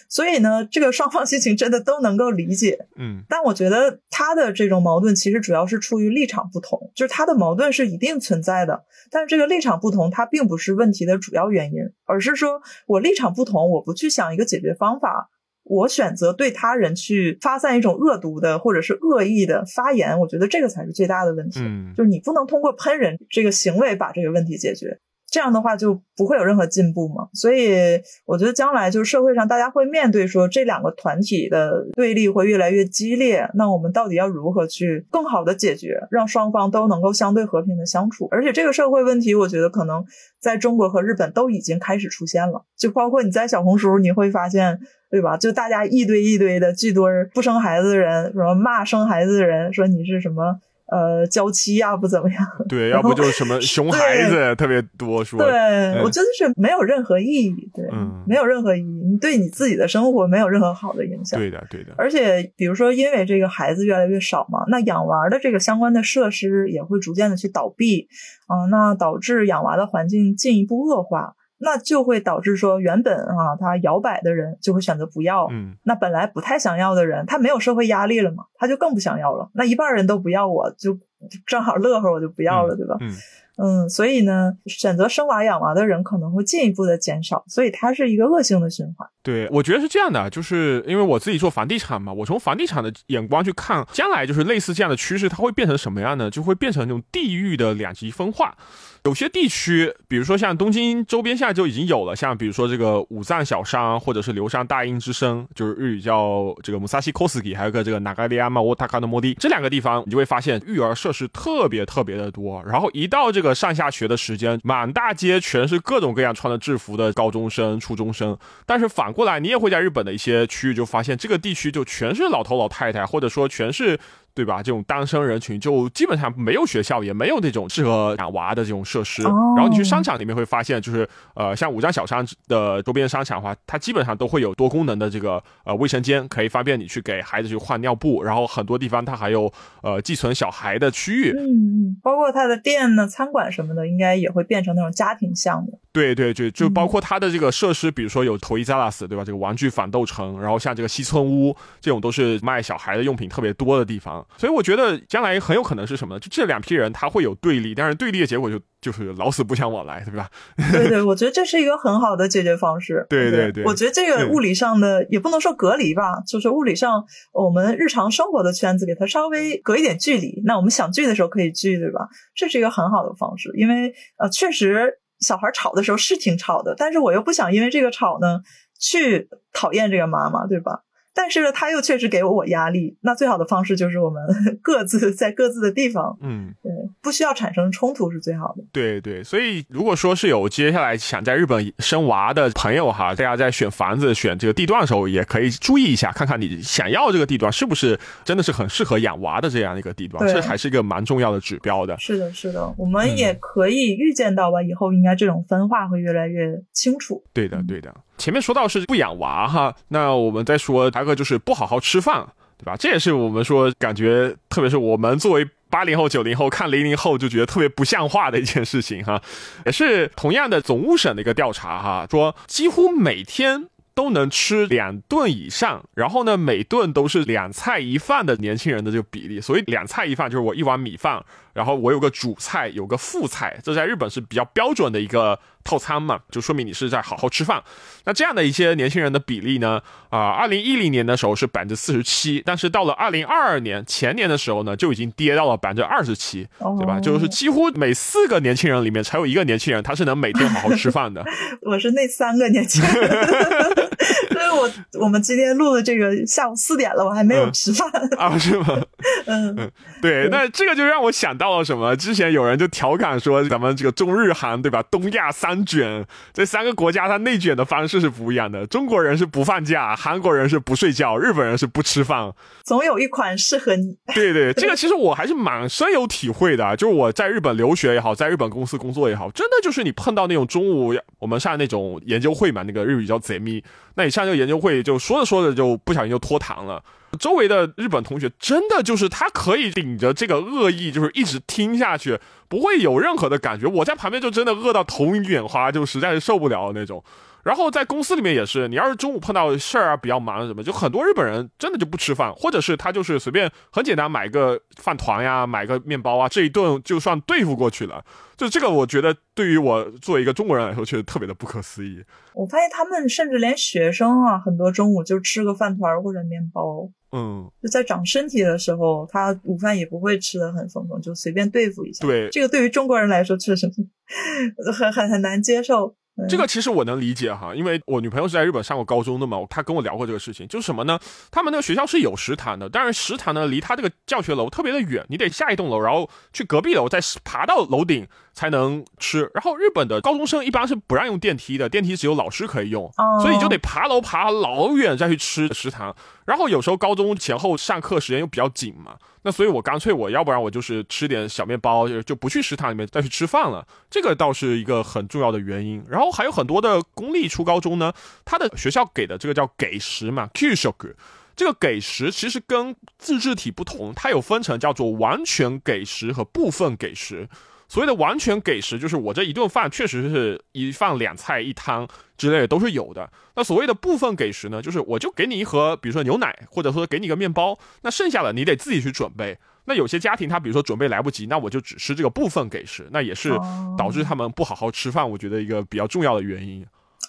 Speaker 2: 所以呢，这个双方心情真的都能够理解。
Speaker 1: 嗯
Speaker 2: 但我觉得他的这种矛盾其实主要是出于立场不同，就是他的矛盾是一定存在的，但是这个立场不同，它并不是问题的主要原因，而是说我立场不同，我不去想一个解决方法，我选择对他人去发散一种恶毒的或者是恶意的发言，我觉得这个才是最大的问题。
Speaker 1: 嗯
Speaker 2: 就是你不能通过喷人这个行为把这个问题解决，这样的话就不会有任何进步嘛。所以我觉得将来就是社会上大家会面对说这两个团体的对立会越来越激烈，那我们到底要如何去更好的解决，让双方都能够相对和平的相处？而且这个社会问题，我觉得可能在中国和日本都已经开始出现了，就包括你在小红书你会发现。对吧？就大家一堆一堆的巨多不生孩子的人，什么骂生孩子的人，说你是什么呃娇妻呀、不怎么样。
Speaker 1: 对，要不就是什么 熊孩子特别多，说
Speaker 2: 对，我觉得是没有任何意义，对，
Speaker 1: 嗯
Speaker 2: 没有任何意义，你对你自己的生活没有任何好的影响。
Speaker 1: 对的对的，
Speaker 2: 而且，比如说，因为这个孩子越来越少嘛，那养娃的这个相关的设施也会逐渐的去倒闭，嗯、那导致养娃的环境进一步恶化，那就会导致说，原本啊他摇摆的人就会选择不要，
Speaker 1: 嗯
Speaker 2: 那本来不太想要的人，他没有社会压力了嘛，他就更不想要了。那一半人都不要我，就正好乐呵，我就不要了，对吧？
Speaker 1: 嗯
Speaker 2: 嗯，所以呢，选择生娃养娃的人可能会进一步的减少，所以它是一个恶性的循环。
Speaker 1: 对，我觉得是这样的，就是因为我自己做房地产嘛，我从房地产的眼光去看，将来就是类似这样的趋势，它会变成什么样呢？就会变成那种地域的两极分化。有些地区，比如说像东京周边，现在就已经有了，像比如说这个五藏小商，或者是流山大英之声，就是日语叫这个 Musashi Kosugi，还有个这个 Nagayama Otaka no Modi，这两个地方，你就会发现育儿设施特别特别的多。然后一到这个上下学的时间，满大街全是各种各样穿着制服的高中生、初中生。但是反过来，你也会在日本的一些区域就发现，这个地区就全是老头老太太，或者说全是。对吧？这种单身人群就基本上没有学校，也没有那种适合养娃的这种设施。
Speaker 2: 哦
Speaker 1: 然后你去商场里面会发现，就是呃，像五张小商的周边商场的话，它基本上都会有多功能的这个呃卫生间，可以方便你去给孩子去换尿布。然后很多地方它还有呃寄存小孩的区域。
Speaker 2: 嗯嗯，包括它的店呢、餐馆什么的，应该也会变成那种家庭项目。
Speaker 1: 对对对，就
Speaker 2: 嗯
Speaker 1: 包括它的这个设施，比如说有头伊扎拉斯，对吧？这个玩具反斗城，然后像这个西村屋这种都是卖小孩的用品特别多的地方。所以我觉得将来很有可能是什么呢？就这两批人他会有对立，但是对立的结果就就是老死不相往来，对吧？
Speaker 2: 对对，我觉得这是一个很好的解决方式。
Speaker 1: 对对对
Speaker 2: 我觉得这个
Speaker 1: 嗯
Speaker 2: 物理上的、也不能说隔离吧，就是物理上我们日常生活的圈子给它稍微隔一点距离，那我们想聚的时候可以聚，对吧？这是一个很好的方式，因为呃，确实小孩吵的时候是挺吵的，但是我又不想因为这个吵呢去讨厌这个妈妈，对吧？但是呢，他又确实给我压力，那最好的方式就是我们 各自在各自的地方，
Speaker 1: 嗯，
Speaker 2: 对，不需要产生冲突是最好的。
Speaker 1: 对对。所以如果说是有接下来想在日本生娃的朋友哈，大家在选房子、选这个地段的时候，也可以注意一下，看看你想要这个地段是不是真的是很适合养娃的这样一个地段，这还是一个蛮重要的指标的。
Speaker 2: 是的，是的，我
Speaker 1: 嗯
Speaker 2: 们也可以预见到吧，以后应该这种分化会越来越清楚。
Speaker 1: 对的，对的。前面说到是不养娃哈，那我们再说还有个就是不好好吃饭，对吧？这也是我们说感觉，特别是我们作为八零后、九零后看零零后就觉得特别不像话的一件事情哈，也是同样的总务省的一个调查哈，说几乎每天。都能吃两顿以上，然后呢，每顿都是两菜一饭的年轻人的这个比例，所以两菜一饭就是我一碗米饭，然后我有个主菜，有个副菜，这在日本是比较标准的一个套餐嘛，就说明你是在好好吃饭。那这样的一些年轻人的比例呢，啊、2二零一零年的时候是百分之四十七，但是到了二零二二年前年的时候呢，就已经跌到了百分之二十七，对吧？
Speaker 2: 哦
Speaker 1: 就是几乎每四个年轻人里面才有一个年轻人他是能每天好好吃饭的。
Speaker 2: 我是那三个年轻人，所 以我 我们今天录的这个下午四点了，我还没有吃饭
Speaker 1: 啊？是吗？
Speaker 2: 嗯，
Speaker 1: 对，那这个就让我想到了什么？之前有人就调侃说，咱们这个中日韩对吧？东亚三卷，这三个国家它内卷的方式是不一样的。中国人是不放假，韩国人是不睡觉，日本人是不吃饭。
Speaker 2: 总有一款适合你。
Speaker 1: 对对，这个其实我还是蛮深有体会的。就是我在日本留学也好，在日本公司工作也好，真的就是你碰到那种中午我们上那种研究会嘛，那个日语叫贼咪，那你上这个研究会就说着说着就不小心就拖堂了。周围的日本同学真的就是他可以顶着这个恶意，就是一直听下去，不会有任何的感觉。我在旁边就真的饿到头晕眼花，就实在是受不了那种。然后在公司里面也是，你要是中午碰到事儿啊比较忙什么，就很多日本人真的就不吃饭，或者是他就是随便很简单买个饭团呀，买个面包啊，这一顿就算对付过去了。就这个，我觉得对于我作为一个中国人来说，确实特别的不可思议。
Speaker 2: 我发现他们甚至连学生啊，很多中午就吃个饭团或者面包。
Speaker 1: 嗯，
Speaker 2: 就在长身体的时候，他午饭也不会吃的很丰盛，就随便对付一下。
Speaker 1: 对，
Speaker 2: 这个对于中国人来说确实很很很难接受。
Speaker 1: 这个其实我能理解哈，因为我女朋友是在日本上过高中的嘛，她跟我聊过这个事情，就是什么呢？他们那个学校是有食堂的，但是食堂呢离他这个教学楼特别的远，你得下一栋楼，然后去隔壁楼，再爬到楼顶才能吃。然后日本的高中生一般是不让用电梯的，电梯只有老师可以用，所以你就得爬楼爬老远再去吃食堂。然后有时候高中前后上课时间又比较紧嘛。那所以，我干脆我要不然我就是吃点小面包，就就不去食堂里面再去吃饭了。这个倒是一个很重要的原因。然后还有很多的公立初高中呢，他的学校给的这个叫给食嘛 i s h o k 这个给食其实跟自治体不同，它有分成叫做完全给食和部分给食。所谓的完全给食，就是我这一顿饭确实是一饭两菜一汤之类的都是有的。那所谓的部分给食呢，就是我就给你一盒，比如说牛奶，或者说给你个面包，那剩下的你得自己去准备。那有些家庭他比如说准备来不及，那我就只吃这个部分给食，那也是导致他们不好好吃饭，我觉得一个比较重要的原因。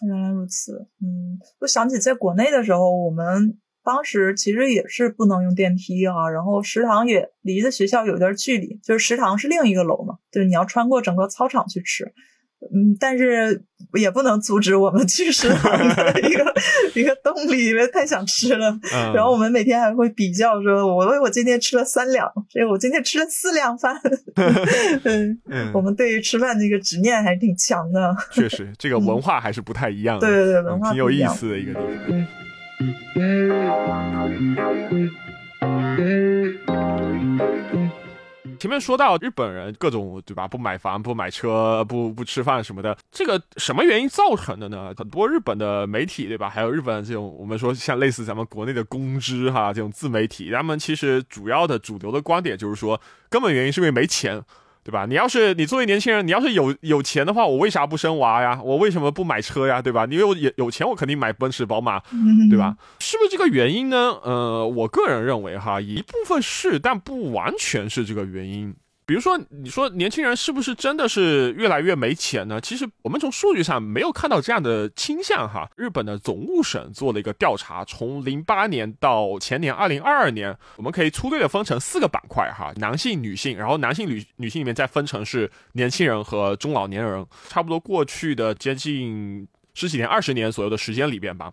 Speaker 2: 原来如此，嗯，我想起在国内的时候，我们。当时其实也是不能用电梯啊，然后食堂也离着学校有点距离，就是食堂是另一个楼嘛，就是你要穿过整个操场去吃，嗯，但是也不能阻止我们去食堂的一个 一个动力，因为太想吃了。然后我们每天还会比较说，我我今天吃了三两，所以我今天吃了四两饭。嗯，我们对于吃饭这个执念还是挺强的。
Speaker 1: 确实，这个文化还是不太一样。
Speaker 2: 对对对，文化
Speaker 1: 挺有意思的一个地方。前面说到日本人各种对吧，不买房、不买车、不不吃饭什么的，这个什么原因造成的呢？很多日本的媒体对吧，还有日本这种我们说像类似咱们国内的公知哈这种自媒体，他们其实主要的主流的观点就是说，根本原因是因为没钱。对吧？你要是你作为年轻人，你要是有有钱的话，我为啥不生娃呀？我为什么不买车呀？对吧？你有有有钱，我肯定买奔驰、宝马，对吧？是不是这个原因呢？呃，我个人认为哈，一部分是，但不完全是这个原因。比如说，你说年轻人是不是真的是越来越没钱呢？其实我们从数据上没有看到这样的倾向哈。日本的总务省做了一个调查，从零八年到前年二零二二年，我们可以粗略的分成四个板块哈：男性、女性，然后男性女女性里面再分成是年轻人和中老年人。差不多过去的接近十几年、二十年左右的时间里边吧，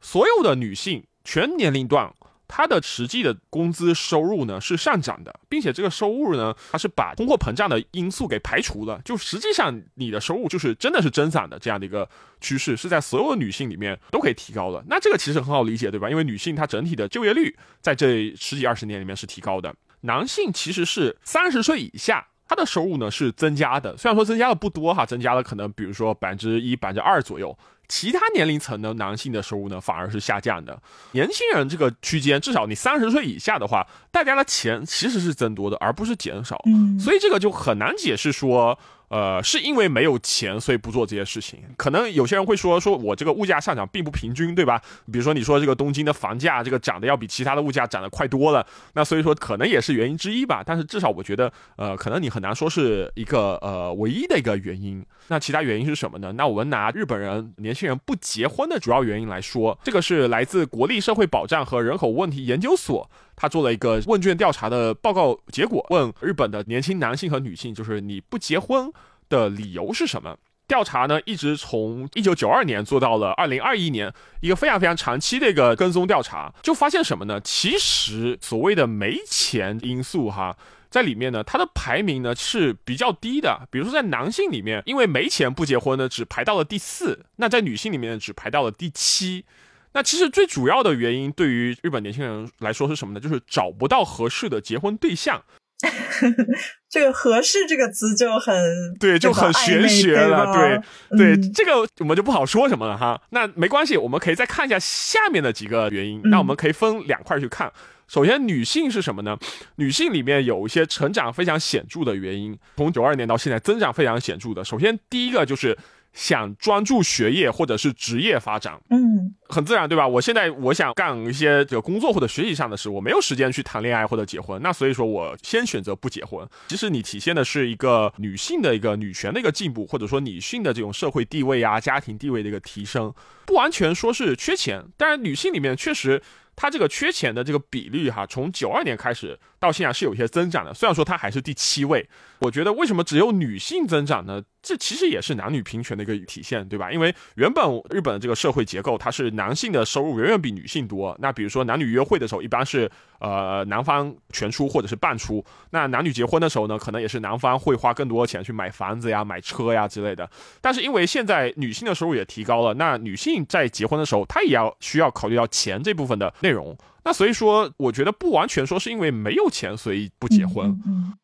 Speaker 1: 所有的女性全年龄段。它的实际的工资收入呢是上涨的，并且这个收入呢，它是把通货膨胀的因素给排除了，就实际上你的收入就是真的是增长的这样的一个趋势，是在所有的女性里面都可以提高的。那这个其实很好理解，对吧？因为女性她整体的就业率在这十几二十年里面是提高的，男性其实是三十岁以下，他的收入呢是增加的，虽然说增加的不多哈，增加了可能比如说百分之一、百分之二左右。其他年龄层的男性的收入呢，反而是下降的。年轻人这个区间，至少你三十岁以下的话，大家的钱其实是增多的，而不是减少。嗯，所以这个就很难解释说。呃，是因为没有钱，所以不做这些事情。可能有些人会说，说我这个物价上涨并不平均，对吧？比如说你说这个东京的房价，这个涨的要比其他的物价涨得快多了，那所以说可能也是原因之一吧。但是至少我觉得，呃，可能你很难说是一个呃唯一的一个原因。那其他原因是什么呢？那我们拿日本人年轻人不结婚的主要原因来说，这个是来自国立社会保障和人口问题研究所。他做了一个问卷调查的报告，结果问日本的年轻男性和女性，就是你不结婚的理由是什么？调查呢，一直从一九九二年做到了二零二一年，一个非常非常长期的一个跟踪调查，就发现什么呢？其实所谓的没钱因素哈，在里面呢，它的排名呢是比较低的。比如说在男性里面，因为没钱不结婚呢，只排到了第四；那在女性里面只排到了第七。那其实最主要的原因，对于日本年轻人来说是什么呢？就是找不到合适的结婚对象。
Speaker 2: 这个“合适”这个词就很
Speaker 1: 对，就很玄学了。对对，这个我们就不好说什么了哈。那没关系，我们可以再看一下下面的几个原因。那我们可以分两块去看。首先，女性是什么呢？女性里面有一些成长非常显著的原因，从九二年到现在增长非常显著的。首先，第一个就是。想专注学业或者是职业发展，
Speaker 2: 嗯，
Speaker 1: 很自然，对吧？我现在我想干一些这个工作或者学习上的事，我没有时间去谈恋爱或者结婚，那所以说我先选择不结婚。其实你体现的是一个女性的一个女权的一个进步，或者说女性的这种社会地位啊、家庭地位的一个提升，不完全说是缺钱，但是女性里面确实。她这个缺钱的这个比率哈，从九二年开始到现在是有些增长的。虽然说它还是第七位，我觉得为什么只有女性增长呢？这其实也是男女平权的一个体现，对吧？因为原本日本的这个社会结构，它是男性的收入远远比女性多。那比如说男女约会的时候，一般是呃男方全出或者是半出。那男女结婚的时候呢，可能也是男方会花更多的钱去买房子呀、买车呀之类的。但是因为现在女性的收入也提高了，那女性在结婚的时候，她也要需要考虑到钱这部分的内容。那所以说，我觉得不完全说是因为没有钱所以不结婚。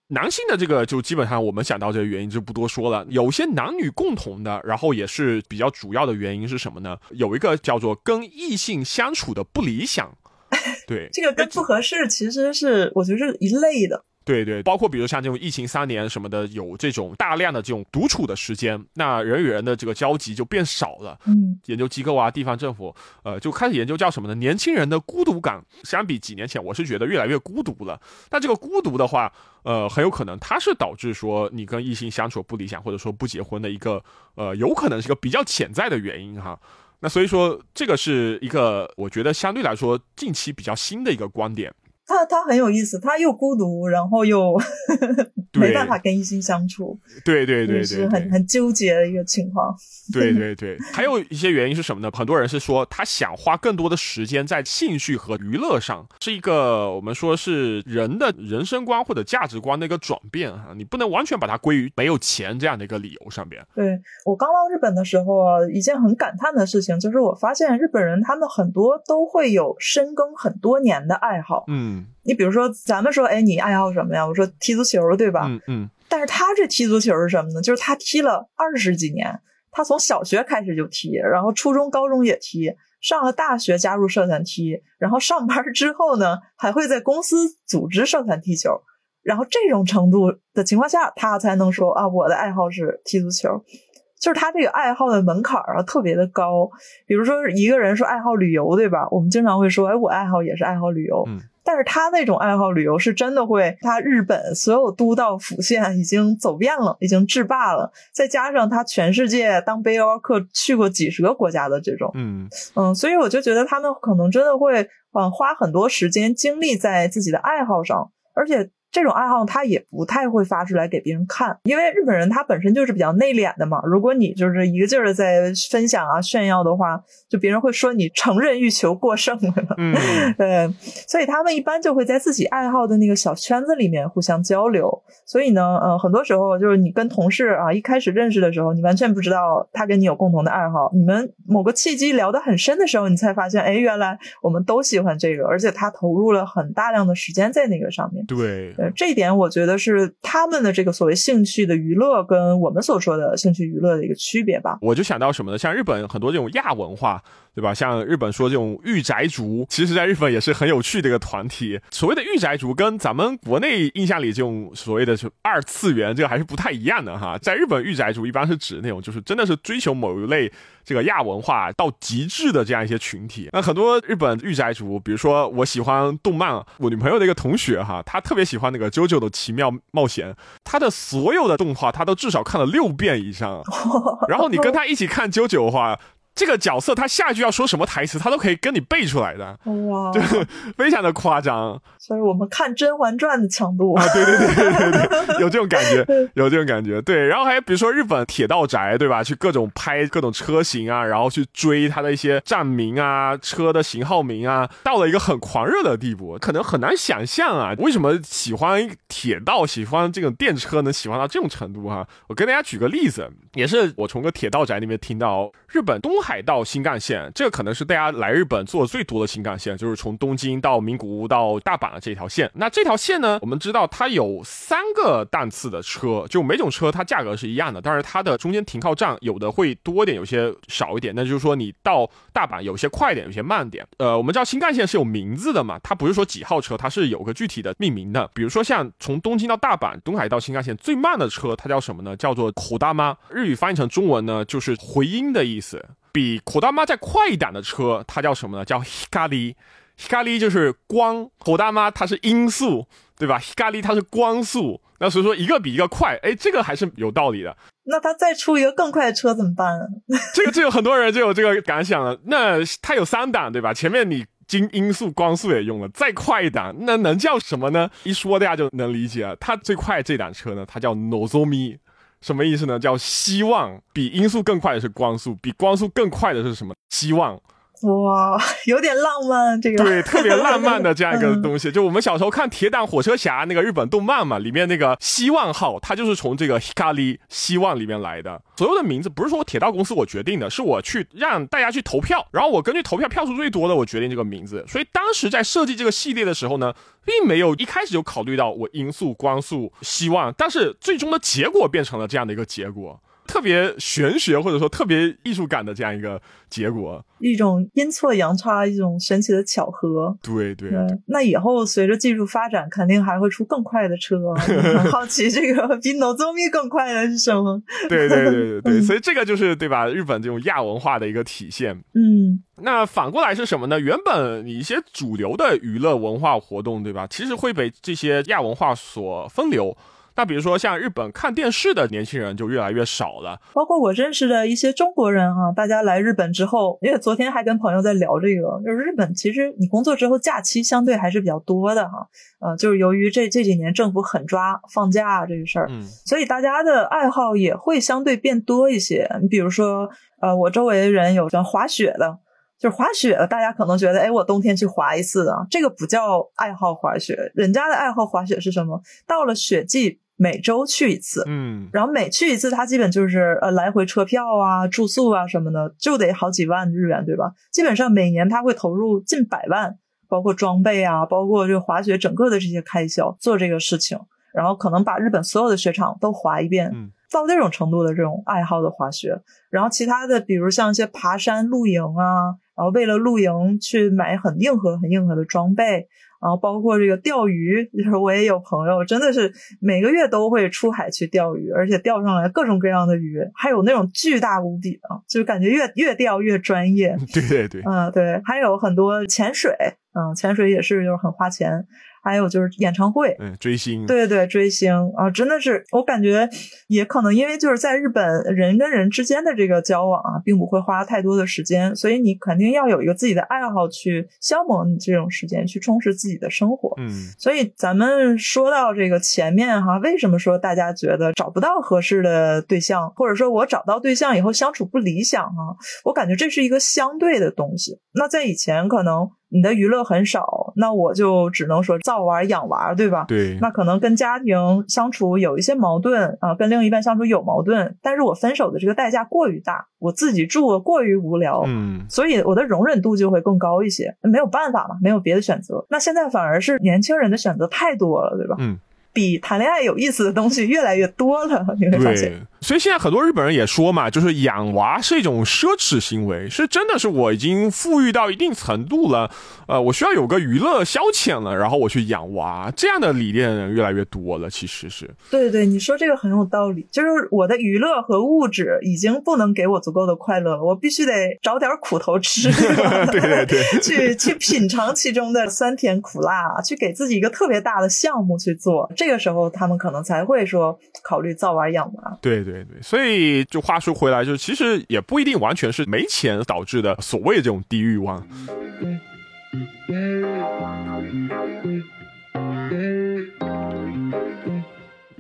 Speaker 1: 男性的这个就基本上我们想到这个原因就不多说了。有些男女共同的，然后也是比较主要的原因是什么呢？有一个叫做跟异性相处的不理想。对，
Speaker 2: 这个跟不合适其实是我觉得是一类的。
Speaker 1: 对对，包括比如像这种疫情三年什么的，有这种大量的这种独处的时间，那人与人的这个交集就变少了。
Speaker 2: 嗯，
Speaker 1: 研究机构啊，地方政府，呃，就开始研究叫什么呢？年轻人的孤独感，相比几年前，我是觉得越来越孤独了。但这个孤独的话，呃，很有可能它是导致说你跟异性相处不理想，或者说不结婚的一个，呃，有可能是一个比较潜在的原因哈。那所以说，这个是一个我觉得相对来说近期比较新的一个观点。
Speaker 2: 他他很有意思，他又孤独，然后又 没办法跟异性相处，
Speaker 1: 对对对对，
Speaker 2: 是很很纠结的一个情况。
Speaker 1: 对对 对，还有一些原因是什么呢？很多人是说他想花更多的时间在兴趣和娱乐上，是一个我们说是人的人生观或者价值观的一个转变哈。你不能完全把它归于没有钱这样的一个理由上边。
Speaker 2: 对我刚到日本的时候啊，一件很感叹的事情就是我发现日本人他们很多都会有深耕很多年的爱好，
Speaker 1: 嗯。
Speaker 2: 你比如说，咱们说，哎，你爱好什么呀？我说踢足球，对吧？
Speaker 1: 嗯嗯。
Speaker 2: 但是他这踢足球是什么呢？就是他踢了二十几年，他从小学开始就踢，然后初中、高中也踢，上了大学加入社团踢，然后上班之后呢，还会在公司组织社团踢球。然后这种程度的情况下，他才能说啊，我的爱好是踢足球。就是他这个爱好的门槛啊特别的高。比如说一个人说爱好旅游，对吧？我们经常会说，哎，我爱好也是爱好旅游。
Speaker 1: 嗯。
Speaker 2: 但是他那种爱好旅游是真的会，他日本所有都道府县已经走遍了，已经制霸了，再加上他全世界当背包客去过几十个国家的这种，
Speaker 1: 嗯
Speaker 2: 嗯，所以我就觉得他们可能真的会，嗯，花很多时间精力在自己的爱好上，而且。这种爱好他也不太会发出来给别人看，因为日本人他本身就是比较内敛的嘛。如果你就是一个劲儿的在分享啊炫耀的话，就别人会说你乘人欲求过剩了。
Speaker 1: 嗯，
Speaker 2: 对，所以他们一般就会在自己爱好的那个小圈子里面互相交流。所以呢，呃，很多时候就是你跟同事啊一开始认识的时候，你完全不知道他跟你有共同的爱好。你们某个契机聊得很深的时候，你才发现，哎，原来我们都喜欢这个，而且他投入了很大量的时间在那个上面。
Speaker 1: 对。
Speaker 2: 呃这一点我觉得是他们的这个所谓兴趣的娱乐跟我们所说的兴趣娱乐的一个区别吧。
Speaker 1: 我就想到什么呢？像日本很多这种亚文化，对吧？像日本说这种御宅族，其实在日本也是很有趣的一个团体。所谓的御宅族跟咱们国内印象里这种所谓的就二次元，这个还是不太一样的哈。在日本，御宅族一般是指那种就是真的是追求某一类。这个亚文化到极致的这样一些群体，那很多日本御宅族，比如说我喜欢动漫，我女朋友的一个同学哈，她特别喜欢那个《JoJo 的奇妙冒险》，他的所有的动画他都至少看了六遍以上。然后你跟他一起看《JoJo 的话，这个角色他下一句要说什么台词，他都可以跟你背出来的，
Speaker 2: 哇，就
Speaker 1: 非常的夸张。
Speaker 2: 所以我们看《甄嬛传》的强度
Speaker 1: 啊，对对对对对对，有这种感觉，有这种感觉。对，然后还有比如说日本铁道宅，对吧？去各种拍各种车型啊，然后去追它的一些站名啊、车的型号名啊，到了一个很狂热的地步，可能很难想象啊，为什么喜欢铁道、喜欢这种电车能喜欢到这种程度哈？我跟大家举个例子，也是我从个铁道宅里面听到，日本东海道新干线，这个可能是大家来日本坐最多的新干线，就是从东京到名古屋到大阪的。这条线，那这条线呢？我们知道它有三个档次的车，就每种车它价格是一样的，但是它的中间停靠站有的会多一点，有些少一点。那就是说你到大阪有些快点，有些慢点。呃，我们知道新干线是有名字的嘛，它不是说几号车，它是有个具体的命名的。比如说像从东京到大阪东海道新干线最慢的车，它叫什么呢？叫做口大妈，日语翻译成中文呢就是回音的意思。比口大妈再快一点的车，它叫什么呢？叫 hikari。h i k a r i 就是光，火大妈它是音速，对吧 h i k a r i 它是光速，那所以说一个比一个快，哎，这个还是有道理的。
Speaker 2: 那它再出一个更快的车怎么办？
Speaker 1: 这个就有很多人就有这个感想了。那它有三档，对吧？前面你经音速、光速也用了，再快一档，那能叫什么呢？一说大家就能理解了。它最快这档车呢，它叫 Nozomi，什么意思呢？叫希望。比音速更快的是光速，比光速更快的是什么？希望。
Speaker 2: 哇，有点浪漫，这个
Speaker 1: 对，特别浪漫的 这样一个东西。就我们小时候看《铁胆火车侠》那个日本动漫嘛，里面那个希望号，它就是从这个 Hikari 希望里面来的。所有的名字不是说铁道公司我决定的，是我去让大家去投票，然后我根据投票票数最多的，我决定这个名字。所以当时在设计这个系列的时候呢，并没有一开始就考虑到我音速、光速、希望，但是最终的结果变成了这样的一个结果。特别玄学或者说特别艺术感的这样一个结果，
Speaker 2: 一种阴错阳差，一种神奇的巧合。
Speaker 1: 对对，
Speaker 2: 那以后随着技术发展，肯定还会出更快的车。很 好奇，这个比 Nozomi 更快的是什么？
Speaker 1: 对对对对对，所以这个就是对吧？日本这种亚文化的一个体现。
Speaker 2: 嗯，
Speaker 1: 那反过来是什么呢？原本你一些主流的娱乐文化活动，对吧？其实会被这些亚文化所分流。那比如说像日本看电视的年轻人就越来越少了，
Speaker 2: 包括我认识的一些中国人啊，大家来日本之后，因为昨天还跟朋友在聊这个，就是日本其实你工作之后假期相对还是比较多的哈，呃，就是由于这这几年政府狠抓放假这个事儿，嗯，所以大家的爱好也会相对变多一些。你比如说，呃，我周围的人有像滑雪的，就是滑雪的，大家可能觉得，哎，我冬天去滑一次啊，这个不叫爱好滑雪，人家的爱好滑雪是什么？到了雪季。每周去一次，
Speaker 1: 嗯，
Speaker 2: 然后每去一次，他基本就是呃来回车票啊、住宿啊什么的，就得好几万日元，对吧？基本上每年他会投入近百万，包括装备啊，包括这个滑雪整个的这些开销做这个事情，然后可能把日本所有的雪场都滑一遍，嗯到这种程度的这种爱好的滑雪，然后其他的比如像一些爬山、露营啊，然后为了露营去买很硬核、很硬核的装备。然后包括这个钓鱼，就是我也有朋友，真的是每个月都会出海去钓鱼，而且钓上来各种各样的鱼，还有那种巨大无比的，就是感觉越越钓越专业。
Speaker 1: 对对对，
Speaker 2: 嗯对，还有很多潜水，嗯潜水也是就是很花钱。还有就是演唱会，
Speaker 1: 嗯，追星，
Speaker 2: 对对追星啊，真的是，我感觉也可能因为就是在日本人跟人之间的这个交往啊，并不会花太多的时间，所以你肯定要有一个自己的爱好去消磨你这种时间，去充实自己的生活。
Speaker 1: 嗯，
Speaker 2: 所以咱们说到这个前面哈，为什么说大家觉得找不到合适的对象，或者说我找到对象以后相处不理想啊？我感觉这是一个相对的东西。那在以前可能。你的娱乐很少，那我就只能说造娃养娃，对吧？
Speaker 1: 对。
Speaker 2: 那可能跟家庭相处有一些矛盾啊，跟另一半相处有矛盾，但是我分手的这个代价过于大，我自己住过于无聊，
Speaker 1: 嗯，
Speaker 2: 所以我的容忍度就会更高一些。没有办法嘛，没有别的选择。那现在反而是年轻人的选择太多了，对吧？
Speaker 1: 嗯。
Speaker 2: 比谈恋爱有意思的东西越来越多了，你会发现。
Speaker 1: 所以现在很多日本人也说嘛，就是养娃是一种奢侈行为，是真的是我已经富裕到一定程度了，呃，我需要有个娱乐消遣了，然后我去养娃，这样的理念人越来越多了。其实是
Speaker 2: 对对，你说这个很有道理，就是我的娱乐和物质已经不能给我足够的快乐了，我必须得找点苦头吃，
Speaker 1: 对对对，
Speaker 2: 去去品尝其中的酸甜苦辣，去给自己一个特别大的项目去做，这个时候他们可能才会说考虑造娃养娃。
Speaker 1: 对。对对，所以就话说回来，就其实也不一定完全是没钱导致的所谓这种低欲望。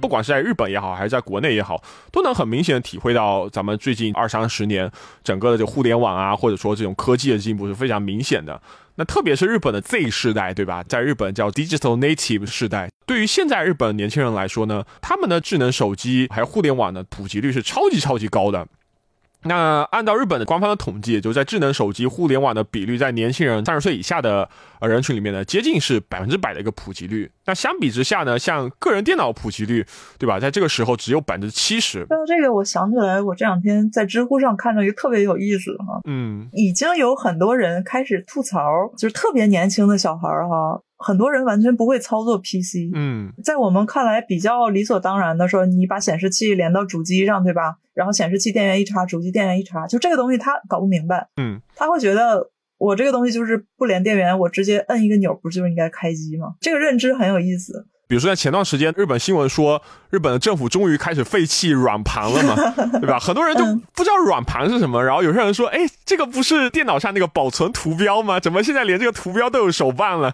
Speaker 1: 不管是在日本也好，还是在国内也好，都能很明显的体会到咱们最近二三十年整个的这互联网啊，或者说这种科技的进步是非常明显的。那特别是日本的 Z 世代，对吧？在日本叫 Digital Native 世代，对于现在日本年轻人来说呢，他们的智能手机还有互联网的普及率是超级超级高的。那按照日本的官方的统计，就在智能手机、互联网的比率，在年轻人三十岁以下的呃人群里面呢，接近是百分之百的一个普及率。那相比之下呢，像个人电脑普及率，对吧？在这个时候只有百分之七十。
Speaker 2: 说到这个，我想起来，我这两天在知乎上看到一个特别有意思的哈，
Speaker 1: 嗯，
Speaker 2: 已经有很多人开始吐槽，就是特别年轻的小孩儿哈。很多人完全不会操作 PC，
Speaker 1: 嗯，
Speaker 2: 在我们看来比较理所当然的说，你把显示器连到主机上，对吧？然后显示器电源一插，主机电源一插，就这个东西他搞不明白，
Speaker 1: 嗯，
Speaker 2: 他会觉得我这个东西就是不连电源，我直接摁一个钮，不就应该开机吗？这个认知很有意思。
Speaker 1: 比如说，在前段时间，日本新闻说，日本的政府终于开始废弃软盘了嘛，对吧？很多人就不知道软盘是什么，然后有些人说，哎，这个不是电脑上那个保存图标吗？怎么现在连这个图标都有手办了？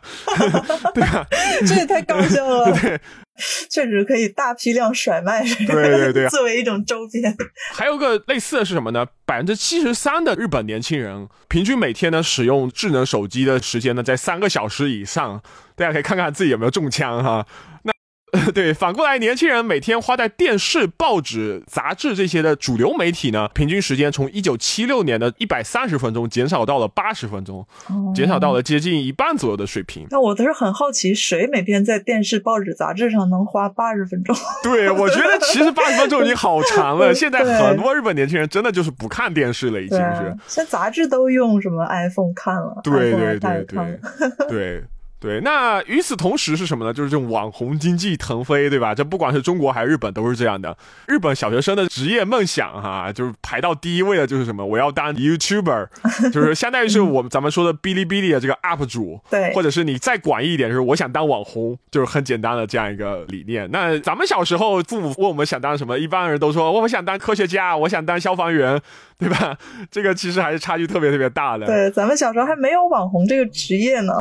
Speaker 1: 对吧？
Speaker 2: 这也太搞笑了。
Speaker 1: 对，
Speaker 2: 确实可以大批量甩卖。
Speaker 1: 对对对，
Speaker 2: 作为一种周边。
Speaker 1: 还有个类似的是什么呢？百分之七十三的日本年轻人平均每天呢使用智能手机的时间呢在三个小时以上。大家可以看看自己有没有中枪哈。那 对，反过来，年轻人每天花在电视、报纸、杂志这些的主流媒体呢，平均时间从一九七六年的一百三十分钟减少到了八十分钟，减少到了接近一半左右的水平。
Speaker 2: 那我倒是很好奇，谁每天在电视、报纸、杂志上能花八十分钟？
Speaker 1: 对，我觉得其实八十分钟已经好长了。现在很多日本年轻人真的就是不看电视了，已经是。
Speaker 2: 现在杂志都用什么 iPhone 看了？
Speaker 1: 对对对对对。对，那与此同时是什么呢？就是这种网红经济腾飞，对吧？这不管是中国还是日本都是这样的。日本小学生的职业梦想，哈，就是排到第一位的就是什么？我要当 YouTuber，就是相当于是我们咱们说的哔哩哔哩的这个 UP 主，
Speaker 2: 对，
Speaker 1: 或者是你再广义一点，就是我想当网红，就是很简单的这样一个理念。那咱们小时候，父母问我们想当什么，一般人都说我们想当科学家，我想当消防员，对吧？这个其实还是差距特别特别大的。
Speaker 2: 对，咱们小时候还没有网红这个职业呢。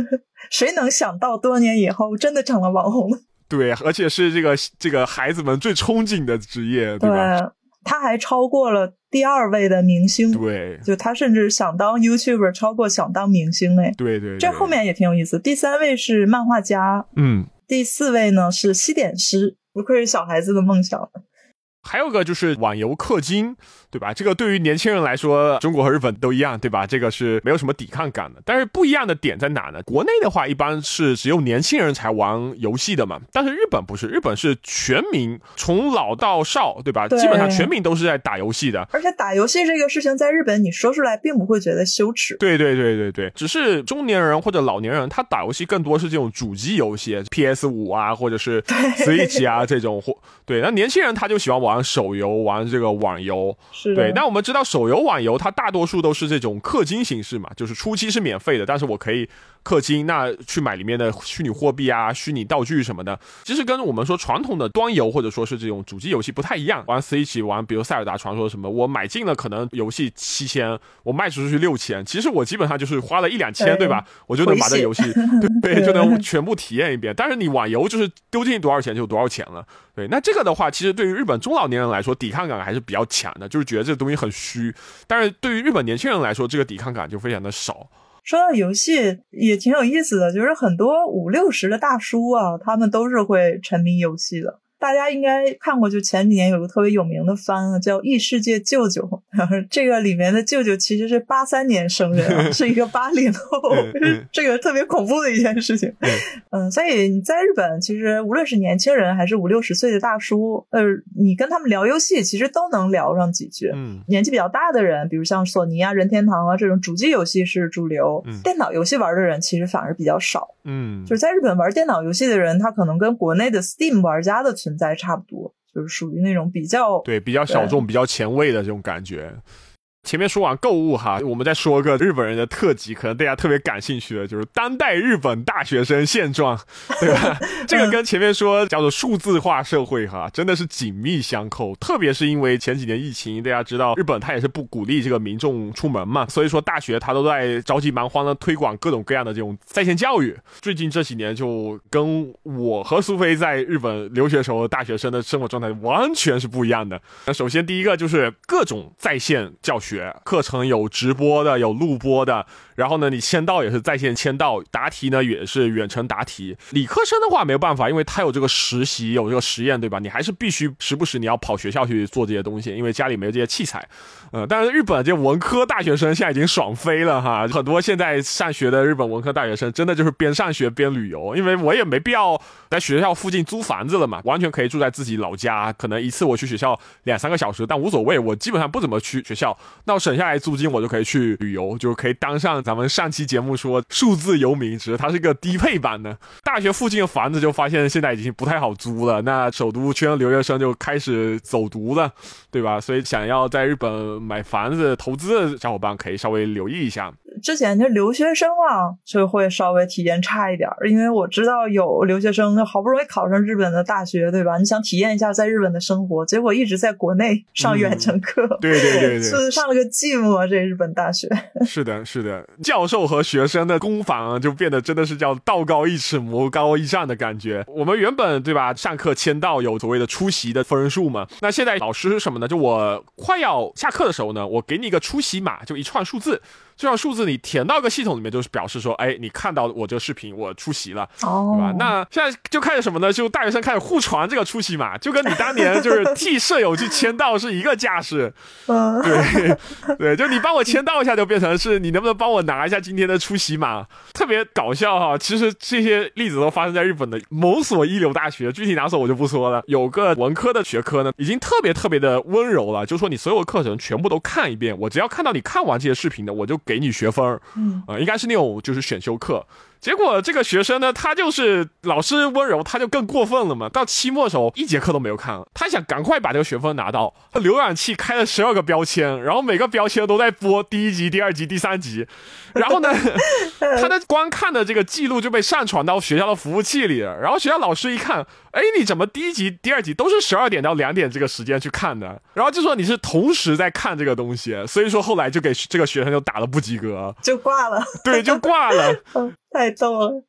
Speaker 2: 谁能想到多年以后真的成了网红？
Speaker 1: 对，而且是这个这个孩子们最憧憬的职业，对吧？
Speaker 2: 他还超过了第二位的明星，
Speaker 1: 对，
Speaker 2: 就他甚至想当 YouTuber，超过想当明星哎，
Speaker 1: 对对，
Speaker 2: 这后面也挺有意思。第三位是漫画家，
Speaker 1: 嗯，
Speaker 2: 第四位呢是西点师，不愧是小孩子的梦想。
Speaker 1: 还有个就是网游氪金，对吧？这个对于年轻人来说，中国和日本都一样，对吧？这个是没有什么抵抗感的。但是不一样的点在哪呢？国内的话，一般是只有年轻人才玩游戏的嘛。但是日本不是，日本是全民，从老到少，对吧？基本上全民都是在打游戏的。
Speaker 2: 而且打游戏这个事情，在日本你说出来并不会觉得羞耻。
Speaker 1: 对对对对对，只是中年人或者老年人，他打游戏更多是这种主机游戏，PS 五啊，或者是 Switch 啊这种。或对，那年轻人他就喜欢玩手游，玩这个网游。
Speaker 2: 是
Speaker 1: 对，那我们知道手游、网游它大多数都是这种氪金形式嘛，就是初期是免费的，但是我可以。氪金，那去买里面的虚拟货币啊、虚拟道具什么的，其实跟我们说传统的端游或者说是这种主机游戏不太一样。玩 Switch 玩，比如塞尔达传说什么，我买进了可能游戏七千，我卖出去六千，其实我基本上就是花了一两千，对吧？我就能把这游戏 对就能 全部体验一遍。但是你网游就是丢进去多少钱就多少钱了。对，那这个的话，其实对于日本中老年人来说，抵抗感还是比较强的，就是觉得这个东西很虚。但是对于日本年轻人来说，这个抵抗感就非常的少。
Speaker 2: 说到游戏也挺有意思的，就是很多五六十的大叔啊，他们都是会沉迷游戏的。大家应该看过，就前几年有个特别有名的番啊，叫《异世界舅舅》。这个里面的舅舅其实是八三年生人，是一个八零后，这个特别恐怖的一件事情。嗯，所以你在日本，其实无论是年轻人还是五六十岁的大叔，呃，你跟他们聊游戏，其实都能聊上几句。
Speaker 1: 嗯，
Speaker 2: 年纪比较大的人，比如像索尼啊、任天堂啊这种主机游戏是主流，电脑游戏玩的人其实反而比较少。
Speaker 1: 嗯，
Speaker 2: 就是在日本玩电脑游戏的人，他可能跟国内的 Steam 玩家的存在差不多，就是属于那种比较
Speaker 1: 对比较小众、比较前卫的这种感觉。前面说完购物哈，我们再说个日本人的特辑，可能大家特别感兴趣的，就是当代日本大学生现状，对吧？这个跟前面说叫做数字化社会哈，真的是紧密相扣。特别是因为前几年疫情，大家知道日本它也是不鼓励这个民众出门嘛，所以说大学它都在着急忙慌的推广各种各样的这种在线教育。最近这几年就跟我和苏菲在日本留学时候大学生的生活状态完全是不一样的。那首先第一个就是各种在线教学。学课程有直播的，有录播的，然后呢，你签到也是在线签到，答题呢也是远程答题。理科生的话没有办法，因为他有这个实习，有这个实验，对吧？你还是必须时不时你要跑学校去做这些东西，因为家里没有这些器材。呃，但是日本这文科大学生现在已经爽飞了哈，很多现在上学的日本文科大学生真的就是边上学边旅游，因为我也没必要在学校附近租房子了嘛，完全可以住在自己老家，可能一次我去学校两三个小时，但无所谓，我基本上不怎么去学校。那我省下来租金，我就可以去旅游，就可以当上咱们上期节目说数字游民，只是它是一个低配版的。大学附近的房子就发现现在已经不太好租了，那首都圈留学生就开始走读了，对吧？所以想要在日本买房子投资的小伙伴可以稍微留意一下。
Speaker 2: 之前就留学生啊，就会稍微体验差一点，因为我知道有留学生好不容易考上日本的大学，对吧？你想体验一下在日本的生活，结果一直在国内上远程课，
Speaker 1: 对对对对，
Speaker 2: 是 上了个寂寞。这日本大学
Speaker 1: 是的，是的，教授和学生的攻防就变得真的是叫道高一尺，魔高一丈的感觉。我们原本对吧，上课签到有所谓的出席的分数嘛，那现在老师是什么呢？就我快要下课的时候呢，我给你一个出席码，就一串数字。这串数字你填到个系统里面，就是表示说，哎，你看到我这个视频，我出席了，
Speaker 2: 哦，
Speaker 1: 对吧？那现在就开始什么呢？就大学生开始互传这个出席码，就跟你当年就是替舍友去签到是一个架势，对 对，就你帮我签到一下，就变成是你能不能帮我拿一下今天的出席码，特别搞笑哈。其实这些例子都发生在日本的某所一流大学，具体哪所我就不说了。有个文科的学科呢，已经特别特别的温柔了，就说你所有课程全部都看一遍，我只要看到你看完这些视频的，我就。给你学分儿，
Speaker 2: 嗯，
Speaker 1: 啊，应该是那种就是选修课。结果这个学生呢，他就是老师温柔，他就更过分了嘛。到期末的时候，一节课都没有看，他想赶快把这个学分拿到。浏览器开了十二个标签，然后每个标签都在播第一集、第二集、第三集。然后呢，他的观看的这个记录就被上传到学校的服务器里了。然后学校老师一看，哎，你怎么第一集、第二集都是十二点到两点这个时间去看的？然后就说你是同时在看这个东西，所以说后来就给这个学生就打了不及格，
Speaker 2: 就挂了。
Speaker 1: 对，就挂了。
Speaker 2: 太逗了，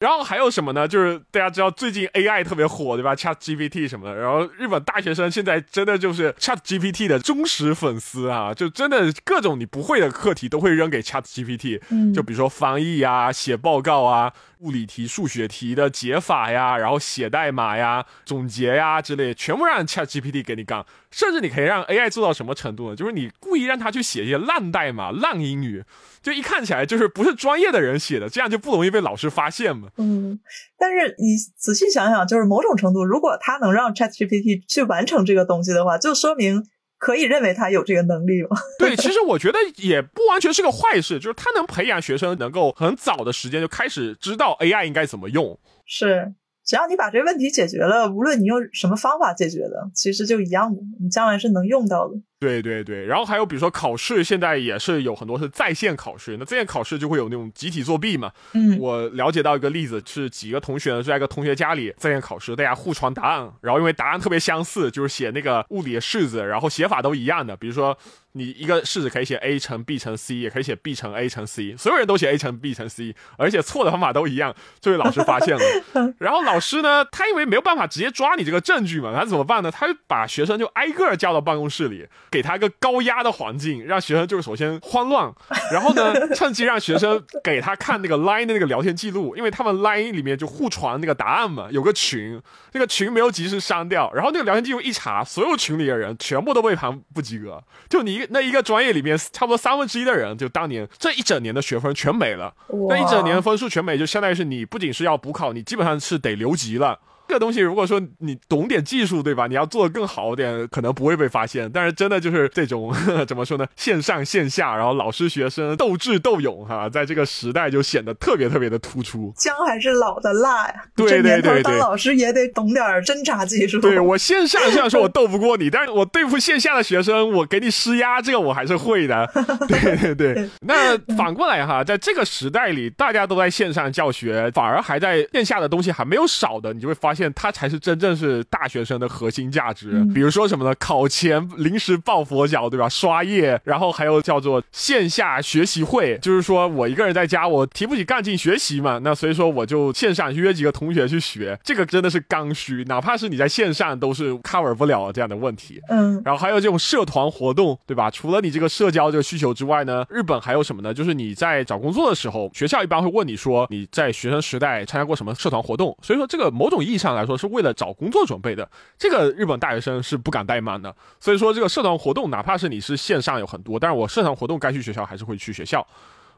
Speaker 1: 然后还有什么呢？就是大家知道最近 AI 特别火，对吧？Chat GPT 什么的。然后日本大学生现在真的就是 Chat GPT 的忠实粉丝啊，就真的各种你不会的课题都会扔给 Chat GPT。
Speaker 2: 嗯，
Speaker 1: 就比如说翻译啊、写报告啊、物理题、数学题的解法呀，然后写代码呀、总结呀之类，全部让 Chat GPT 给你干。甚至你可以让 AI 做到什么程度呢？就是你故意让他去写一些烂代码、烂英语。就一看起来就是不是专业的人写的，这样就不容易被老师发现嘛。
Speaker 2: 嗯，但是你仔细想想，就是某种程度，如果他能让 ChatGPT 去完成这个东西的话，就说明可以认为他有这个能力吗？
Speaker 1: 对，其实我觉得也不完全是个坏事，就是他能培养学生能够很早的时间就开始知道 AI 应该怎么用。
Speaker 2: 是，只要你把这个问题解决了，无论你用什么方法解决的，其实就一样的，你将来是能用到的。
Speaker 1: 对对对，然后还有比如说考试，现在也是有很多是在线考试，那在线考试就会有那种集体作弊嘛。
Speaker 2: 嗯，
Speaker 1: 我了解到一个例子，是几个同学呢在一个同学家里在线考试，大家互传答案，然后因为答案特别相似，就是写那个物理的式子，然后写法都一样的，比如说你一个式子可以写 a 乘 b 乘 c，也可以写 b 乘 a 乘 c，所有人都写 a 乘 b 乘 c，而且错的方法都一样，就被老师发现了。然后老师呢，他因为没有办法直接抓你这个证据嘛，他怎么办呢？他就把学生就挨个叫到办公室里，给他一个高压。的环境让学生就是首先慌乱，然后呢，趁机让学生给他看那个 Line 的那个聊天记录，因为他们 Line 里面就互传那个答案嘛，有个群，那个群没有及时删掉，然后那个聊天记录一查，所有群里的人全部都被判不及格，就你那一个专业里面差不多三分之一的人，就当年这一整年的学分全没了，那一整年分数全没，就相当于是你不仅是要补考，你基本上是得留级了。这个东西如果说你懂点技术，对吧？你要做的更好点，可能不会被发现。但是真的就是这种 怎么说呢？线上线下，然后老师学生斗智斗勇，哈，在这个时代就显得特别特别的突出。
Speaker 2: 姜还是老的辣呀！
Speaker 1: 对对对对，
Speaker 2: 当老师也得懂点侦查技术。
Speaker 1: 对我线上虽然说我斗不过你，但是我对付线下的学生，我给你施压，这个我还是会的。对对对。那反过来哈，在这个时代里，大家都在线上教学，反而还在线下的东西还没有少的，你就会发现它才是真正是大学生的核心价值。比如说什么呢？考前临时抱佛脚，对吧？刷夜，然后还有叫做线下学习会，就是说我一个人在家，我提不起干劲学习嘛，那所以说我就线上约几个同学去学，这个真的是刚需，哪怕是你在线上都是 cover 不了这样的问题。
Speaker 2: 嗯，
Speaker 1: 然后还有这种社团活动，对吧？除了你这个社交这个需求之外呢，日本还有什么呢？就是你在找工作的时候，学校一般会问你说你在学生时代参加过什么社团活动，所以说这个某种意义上来说是为了找工作准备的。这个日本大学生是不敢怠慢的，所以说这个社团活动，哪怕是你是线上有很多，但是我社团活动该去学校还是会去学校。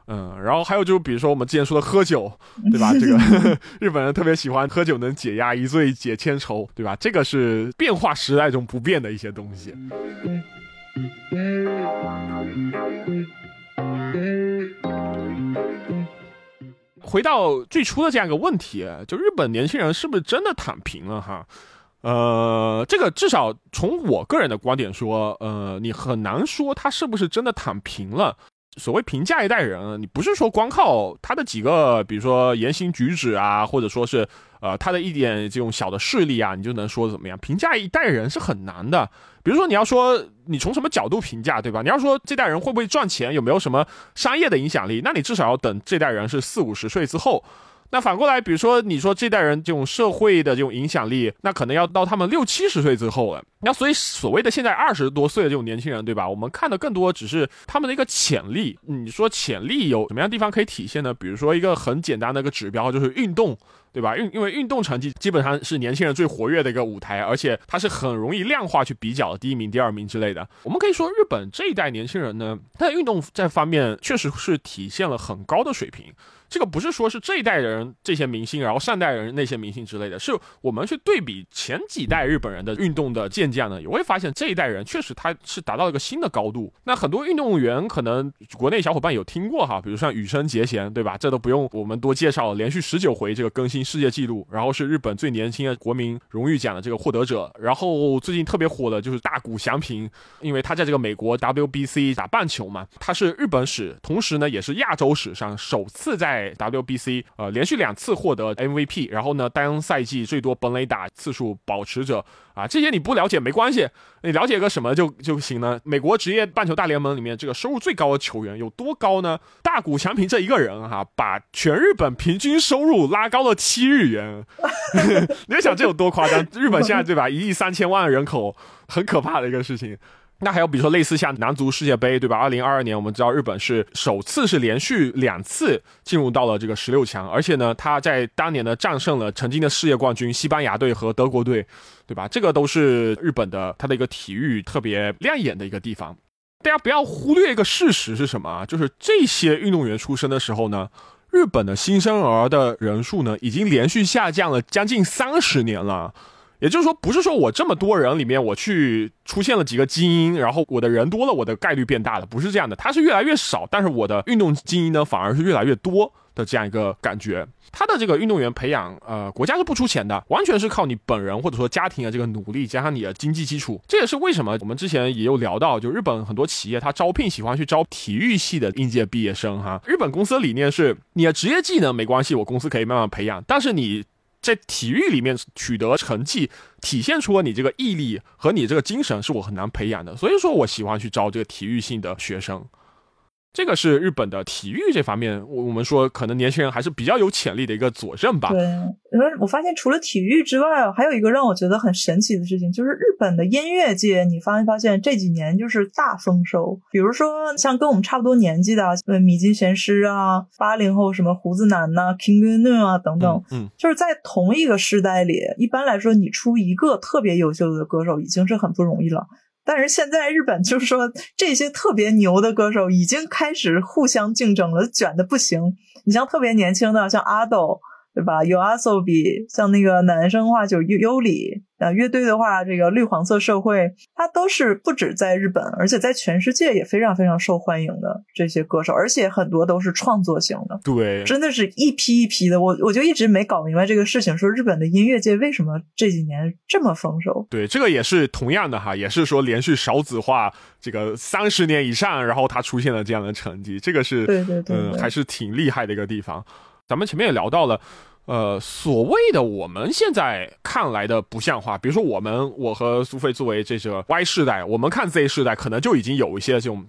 Speaker 1: 嗯，然后还有就是比如说我们之前说的喝酒，对吧？这个 日本人特别喜欢喝酒，能解压一醉解千愁，对吧？这个是变化时代中不变的一些东西。回到最初的这样一个问题，就日本年轻人是不是真的躺平了？哈，呃，这个至少从我个人的观点说，呃，你很难说他是不是真的躺平了。所谓评价一代人，你不是说光靠他的几个，比如说言行举止啊，或者说是呃他的一点这种小的势力啊，你就能说怎么样？评价一代人是很难的。比如说你要说你从什么角度评价，对吧？你要说这代人会不会赚钱，有没有什么商业的影响力，那你至少要等这代人是四五十岁之后。那反过来，比如说你说这代人这种社会的这种影响力，那可能要到他们六七十岁之后了。那所以所谓的现在二十多岁的这种年轻人，对吧？我们看的更多只是他们的一个潜力。你说潜力有什么样的地方可以体现呢？比如说一个很简单的一个指标就是运动，对吧？运因为运动成绩基本上是年轻人最活跃的一个舞台，而且它是很容易量化去比较的，第一名、第二名之类的。我们可以说日本这一代年轻人呢，他在运动这方面确实是体现了很高的水平。这个不是说是这一代人这些明星，然后上代人那些明星之类的，是我们去对比前几代日本人的运动的健将呢，也会发现这一代人确实他是达到一个新的高度。那很多运动员可能国内小伙伴有听过哈，比如像羽生结弦，对吧？这都不用我们多介绍，连续十九回这个更新世界纪录，然后是日本最年轻的国民荣誉奖的这个获得者。然后最近特别火的就是大谷翔平，因为他在这个美国 WBC 打棒球嘛，他是日本史，同时呢也是亚洲史上首次在在 WBC 呃连续两次获得 MVP，然后呢单赛季最多本垒打次数保持者啊，这些你不了解没关系，你了解个什么就就行呢？美国职业棒球大联盟里面这个收入最高的球员有多高呢？大谷翔平这一个人哈，把全日本平均收入拉高了七日元，你要想这有多夸张？日本现在对吧，一亿三千万人口，很可怕的一个事情。那还有比如说类似像男足世界杯，对吧？二零二二年我们知道日本是首次是连续两次进入到了这个十六强，而且呢，他在当年呢战胜了曾经的世界冠军西班牙队和德国队，对吧？这个都是日本的他的一个体育特别亮眼的一个地方。大家不要忽略一个事实是什么啊？就是这些运动员出生的时候呢，日本的新生儿的人数呢已经连续下降了将近三十年了。也就是说，不是说我这么多人里面我去出现了几个精英，然后我的人多了，我的概率变大了，不是这样的，它是越来越少，但是我的运动精英呢反而是越来越多的这样一个感觉。他的这个运动员培养，呃，国家是不出钱的，完全是靠你本人或者说家庭的这个努力加上你的经济基础。这也是为什么我们之前也有聊到，就日本很多企业它招聘喜欢去招体育系的应届毕业生哈。日本公司的理念是，你的职业技能没关系，我公司可以慢慢培养，但是你。在体育里面取得成绩，体现出了你这个毅力和你这个精神，是我很难培养的。所以说我喜欢去招这个体育性的学生。这个是日本的体育这方面，我我们说可能年轻人还是比较有潜力的一个佐证吧。
Speaker 2: 对，因为我发现除了体育之外，还有一个让我觉得很神奇的事情，就是日本的音乐界，你发没发现这几年就是大丰收？比如说像跟我们差不多年纪的，呃，米津玄师啊，八零后什么胡子男呐，King Gnu 啊等等，
Speaker 1: 嗯，
Speaker 2: 就是在同一个时代里，一般来说你出一个特别优秀的歌手已经是很不容易了。但是现在日本就是说，这些特别牛的歌手已经开始互相竞争了，卷的不行。你像特别年轻的，像阿斗，对吧？有阿 o 比像那个男生的话就优优里啊，乐队的话这个绿黄色社会，它都是不止在日本，而且在全世界也非常非常受欢迎的这些歌手，而且很多都是创作型的，
Speaker 1: 对，
Speaker 2: 真的是一批一批的。我我就一直没搞明白这个事情，说日本的音乐界为什么这几年这么丰收？
Speaker 1: 对，这个也是同样的哈，也是说连续少子化这个三十年以上，然后它出现了这样的成绩，这个是
Speaker 2: 对对对，
Speaker 1: 嗯，还是挺厉害的一个地方。咱们前面也聊到了，呃，所谓的我们现在看来的不像话，比如说我们，我和苏菲作为这个 Y 世代，我们看 Z 世代，可能就已经有一些这种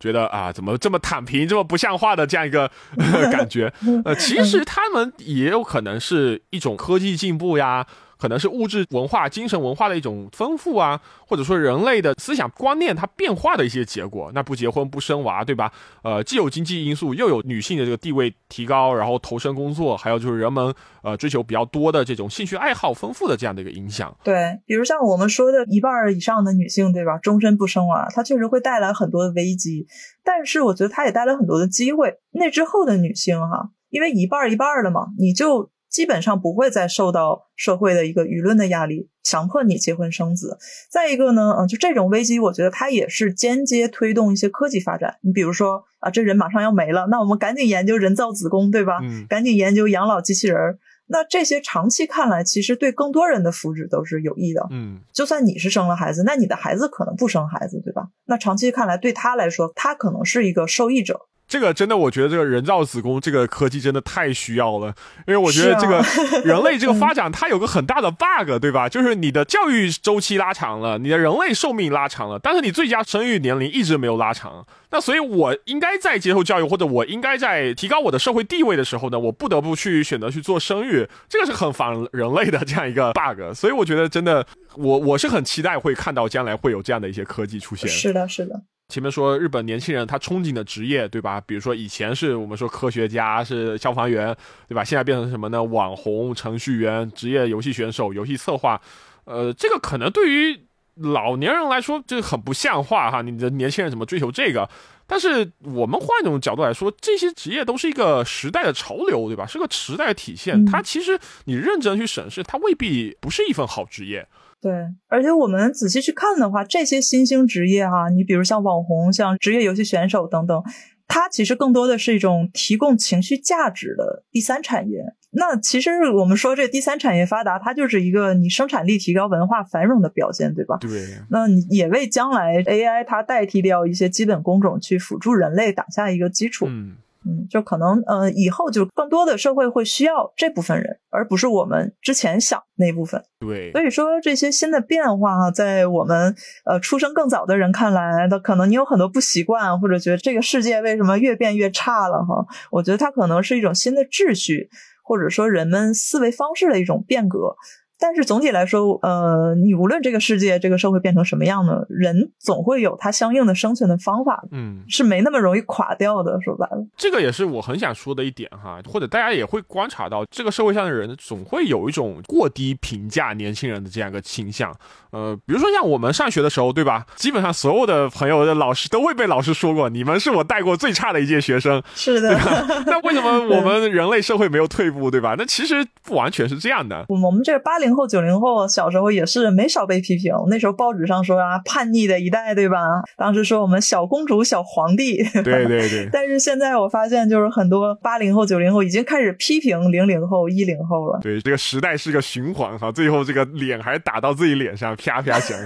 Speaker 1: 觉得啊，怎么这么躺平，这么不像话的这样一个 感觉。呃，其实他们也有可能是一种科技进步呀。可能是物质文化、精神文化的一种丰富啊，或者说人类的思想观念它变化的一些结果。那不结婚不生娃，对吧？呃，既有经济因素，又有女性的这个地位提高，然后投身工作，还有就是人们呃追求比较多的这种兴趣爱好丰富的这样的一个影响。
Speaker 2: 对，比如像我们说的一半以上的女性，对吧？终身不生娃，它确实会带来很多的危机，但是我觉得它也带来很多的机会。那之后的女性哈，因为一半一半的嘛，你就。基本上不会再受到社会的一个舆论的压力，强迫你结婚生子。再一个呢，嗯，就这种危机，我觉得它也是间接推动一些科技发展。你比如说啊，这人马上要没了，那我们赶紧研究人造子宫，对吧？
Speaker 1: 嗯，
Speaker 2: 赶紧研究养老机器人。那这些长期看来，其实对更多人的福祉都是有益的。
Speaker 1: 嗯，
Speaker 2: 就算你是生了孩子，那你的孩子可能不生孩子，对吧？那长期看来，对他来说，他可能是一个受益者。
Speaker 1: 这个真的，我觉得这个人造子宫这个科技真的太需要了，因为我觉得这个 人类这个发展它有个很大的 bug，对吧？就是你的教育周期拉长了，你的人类寿命拉长了，但是你最佳生育年龄一直没有拉长。那所以，我应该在接受教育，或者我应该在提高我的社会地位的时候呢，我不得不去选择去做生育，这个是很反人类的这样一个 bug。所以我觉得真的，我我是很期待会看到将来会有这样的一些科技出现。
Speaker 2: 是的，是的。
Speaker 1: 前面说日本年轻人他憧憬的职业，对吧？比如说以前是我们说科学家是消防员，对吧？现在变成什么呢？网红、程序员、职业游戏选手、游戏策划，呃，这个可能对于老年人来说就很不像话哈。你的年轻人怎么追求这个？但是我们换一种角度来说，这些职业都是一个时代的潮流，对吧？是个时代的体现。它其实你认真去审视，它未必不是一份好职业。
Speaker 2: 对，而且我们仔细去看的话，这些新兴职业哈，你比如像网红、像职业游戏选手等等，它其实更多的是一种提供情绪价值的第三产业。那其实我们说这第三产业发达，它就是一个你生产力提高、文化繁荣的表现，对吧？
Speaker 1: 对。
Speaker 2: 那你也为将来 AI 它代替掉一些基本工种去辅助人类打下一个基础。
Speaker 1: 嗯。
Speaker 2: 嗯，就可能呃，以后就更多的社会会需要这部分人，而不是我们之前想那部分。
Speaker 1: 对，
Speaker 2: 所以说这些新的变化，在我们呃出生更早的人看来，的可能你有很多不习惯，或者觉得这个世界为什么越变越差了哈？我觉得它可能是一种新的秩序，或者说人们思维方式的一种变革。但是总体来说，呃，你无论这个世界、这个社会变成什么样呢，人总会有他相应的生存的方法，
Speaker 1: 嗯，
Speaker 2: 是没那么容易垮掉的。说白了，
Speaker 1: 这个也是我很想说的一点哈，或者大家也会观察到，这个社会上的人总会有一种过低评价年轻人的这样一个倾向。呃，比如说像我们上学的时候，对吧？基本上所有的朋友的老师都会被老师说过，你们是我带过最差的一届学生，
Speaker 2: 是的。
Speaker 1: 那为什么我们人类社会没有退步，对吧？那其实不完全是这样的。
Speaker 2: 我们这八零后、九零后小时候也是没少被批评。那时候报纸上说啊，叛逆的一代，对吧？当时说我们小公主、小皇帝。
Speaker 1: 对对对。
Speaker 2: 但是现在我发现，就是很多八零后、九零后已经开始批评零零后、一零后了。
Speaker 1: 对，这个时代是个循环哈，最后这个脸还打到自己脸上。啪啪响，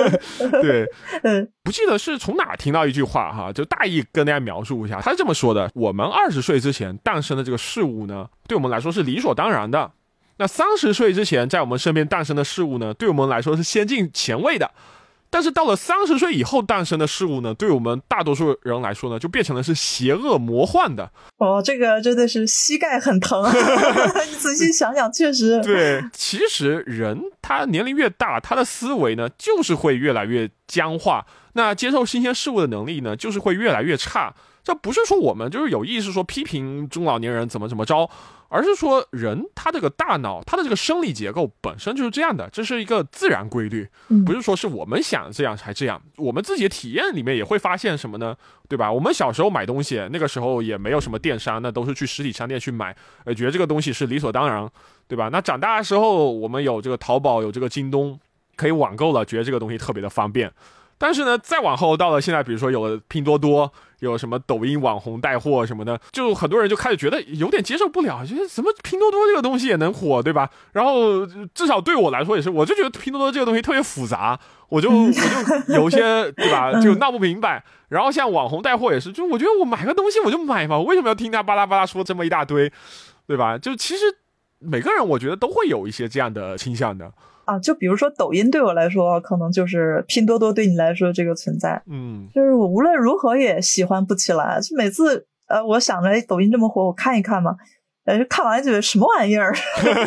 Speaker 1: 对，不记得是从哪听到一句话哈，就大意跟大家描述一下，他是这么说的：我们二十岁之前诞生的这个事物呢，对我们来说是理所当然的；那三十岁之前在我们身边诞生的事物呢，对我们来说是先进前卫的。但是到了三十岁以后诞生的事物呢，对我们大多数人来说呢，就变成了是邪恶魔幻的。
Speaker 2: 哦，这个真的是膝盖很疼。你仔细想想，确实。
Speaker 1: 对，其实人他年龄越大，他的思维呢，就是会越来越僵化，那接受新鲜事物的能力呢，就是会越来越差。这不是说我们就是有意识说批评中老年人怎么怎么着，而是说人他这个大脑他的这个生理结构本身就是这样的，这是一个自然规律，不是说是我们想这样才这样。我们自己的体验里面也会发现什么呢？对吧？我们小时候买东西，那个时候也没有什么电商，那都是去实体商店去买，呃，觉得这个东西是理所当然，对吧？那长大的时候，我们有这个淘宝，有这个京东，可以网购了，觉得这个东西特别的方便。但是呢，再往后到了现在，比如说有了拼多多，有什么抖音网红带货什么的，就很多人就开始觉得有点接受不了，觉得什么拼多多这个东西也能火，对吧？然后至少对我来说也是，我就觉得拼多多这个东西特别复杂，我就 我就有些对吧，就闹不明白。然后像网红带货也是，就我觉得我买个东西我就买嘛，我为什么要听他巴拉巴拉说这么一大堆，对吧？就其实每个人我觉得都会有一些这样的倾向的。
Speaker 2: 啊，就比如说抖音对我来说，可能就是拼多多对你来说这个存在，
Speaker 1: 嗯，
Speaker 2: 就是我无论如何也喜欢不起来。就每次呃，我想着抖音这么火，我看一看嘛，呃，看完觉得什么玩意儿？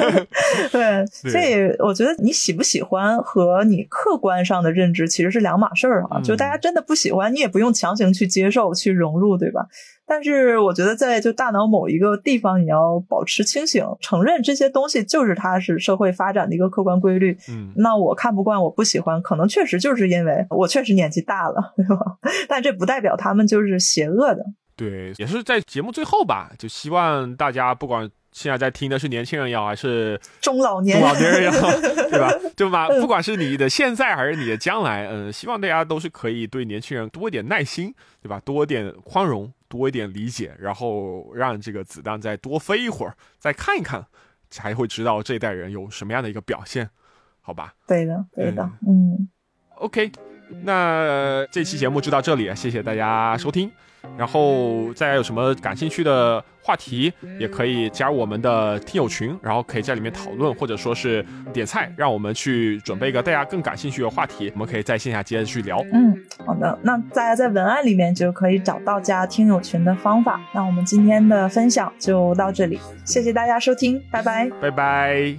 Speaker 2: 对，所以我觉得你喜不喜欢和你客观上的认知其实是两码事儿啊。就大家真的不喜欢，你也不用强行去接受、去融入，对吧？但是我觉得，在就大脑某一个地方，你要保持清醒，承认这些东西就是它是社会发展的一个客观规律。
Speaker 1: 嗯，
Speaker 2: 那我看不惯，我不喜欢，可能确实就是因为我确实年纪大了，对吧？但这不代表他们就是邪恶的。
Speaker 1: 对，也是在节目最后吧，就希望大家不管。现在在听的是年轻人也好，还是
Speaker 2: 中老年
Speaker 1: 中老年人也好，对吧？就嘛，不管是你的现在还是你的将来，嗯，希望大家都是可以对年轻人多一点耐心，对吧？多一点宽容，多一点理解，然后让这个子弹再多飞一会儿，再看一看，才会知道这一代人有什么样的一个表现，好吧？
Speaker 2: 对的，对的，嗯。
Speaker 1: OK，那这期节目就到这里，谢谢大家收听。然后大家有什么感兴趣的话题，也可以加入我们的听友群，然后可以在里面讨论，或者说是点菜，让我们去准备一个大家更感兴趣的话题，我们可以在线下接着去聊。
Speaker 2: 嗯。好的，那大家在文案里面就可以找到加听友群的方法，那我们今天的分享就到这里，谢谢大家收听，拜拜。
Speaker 1: 拜拜。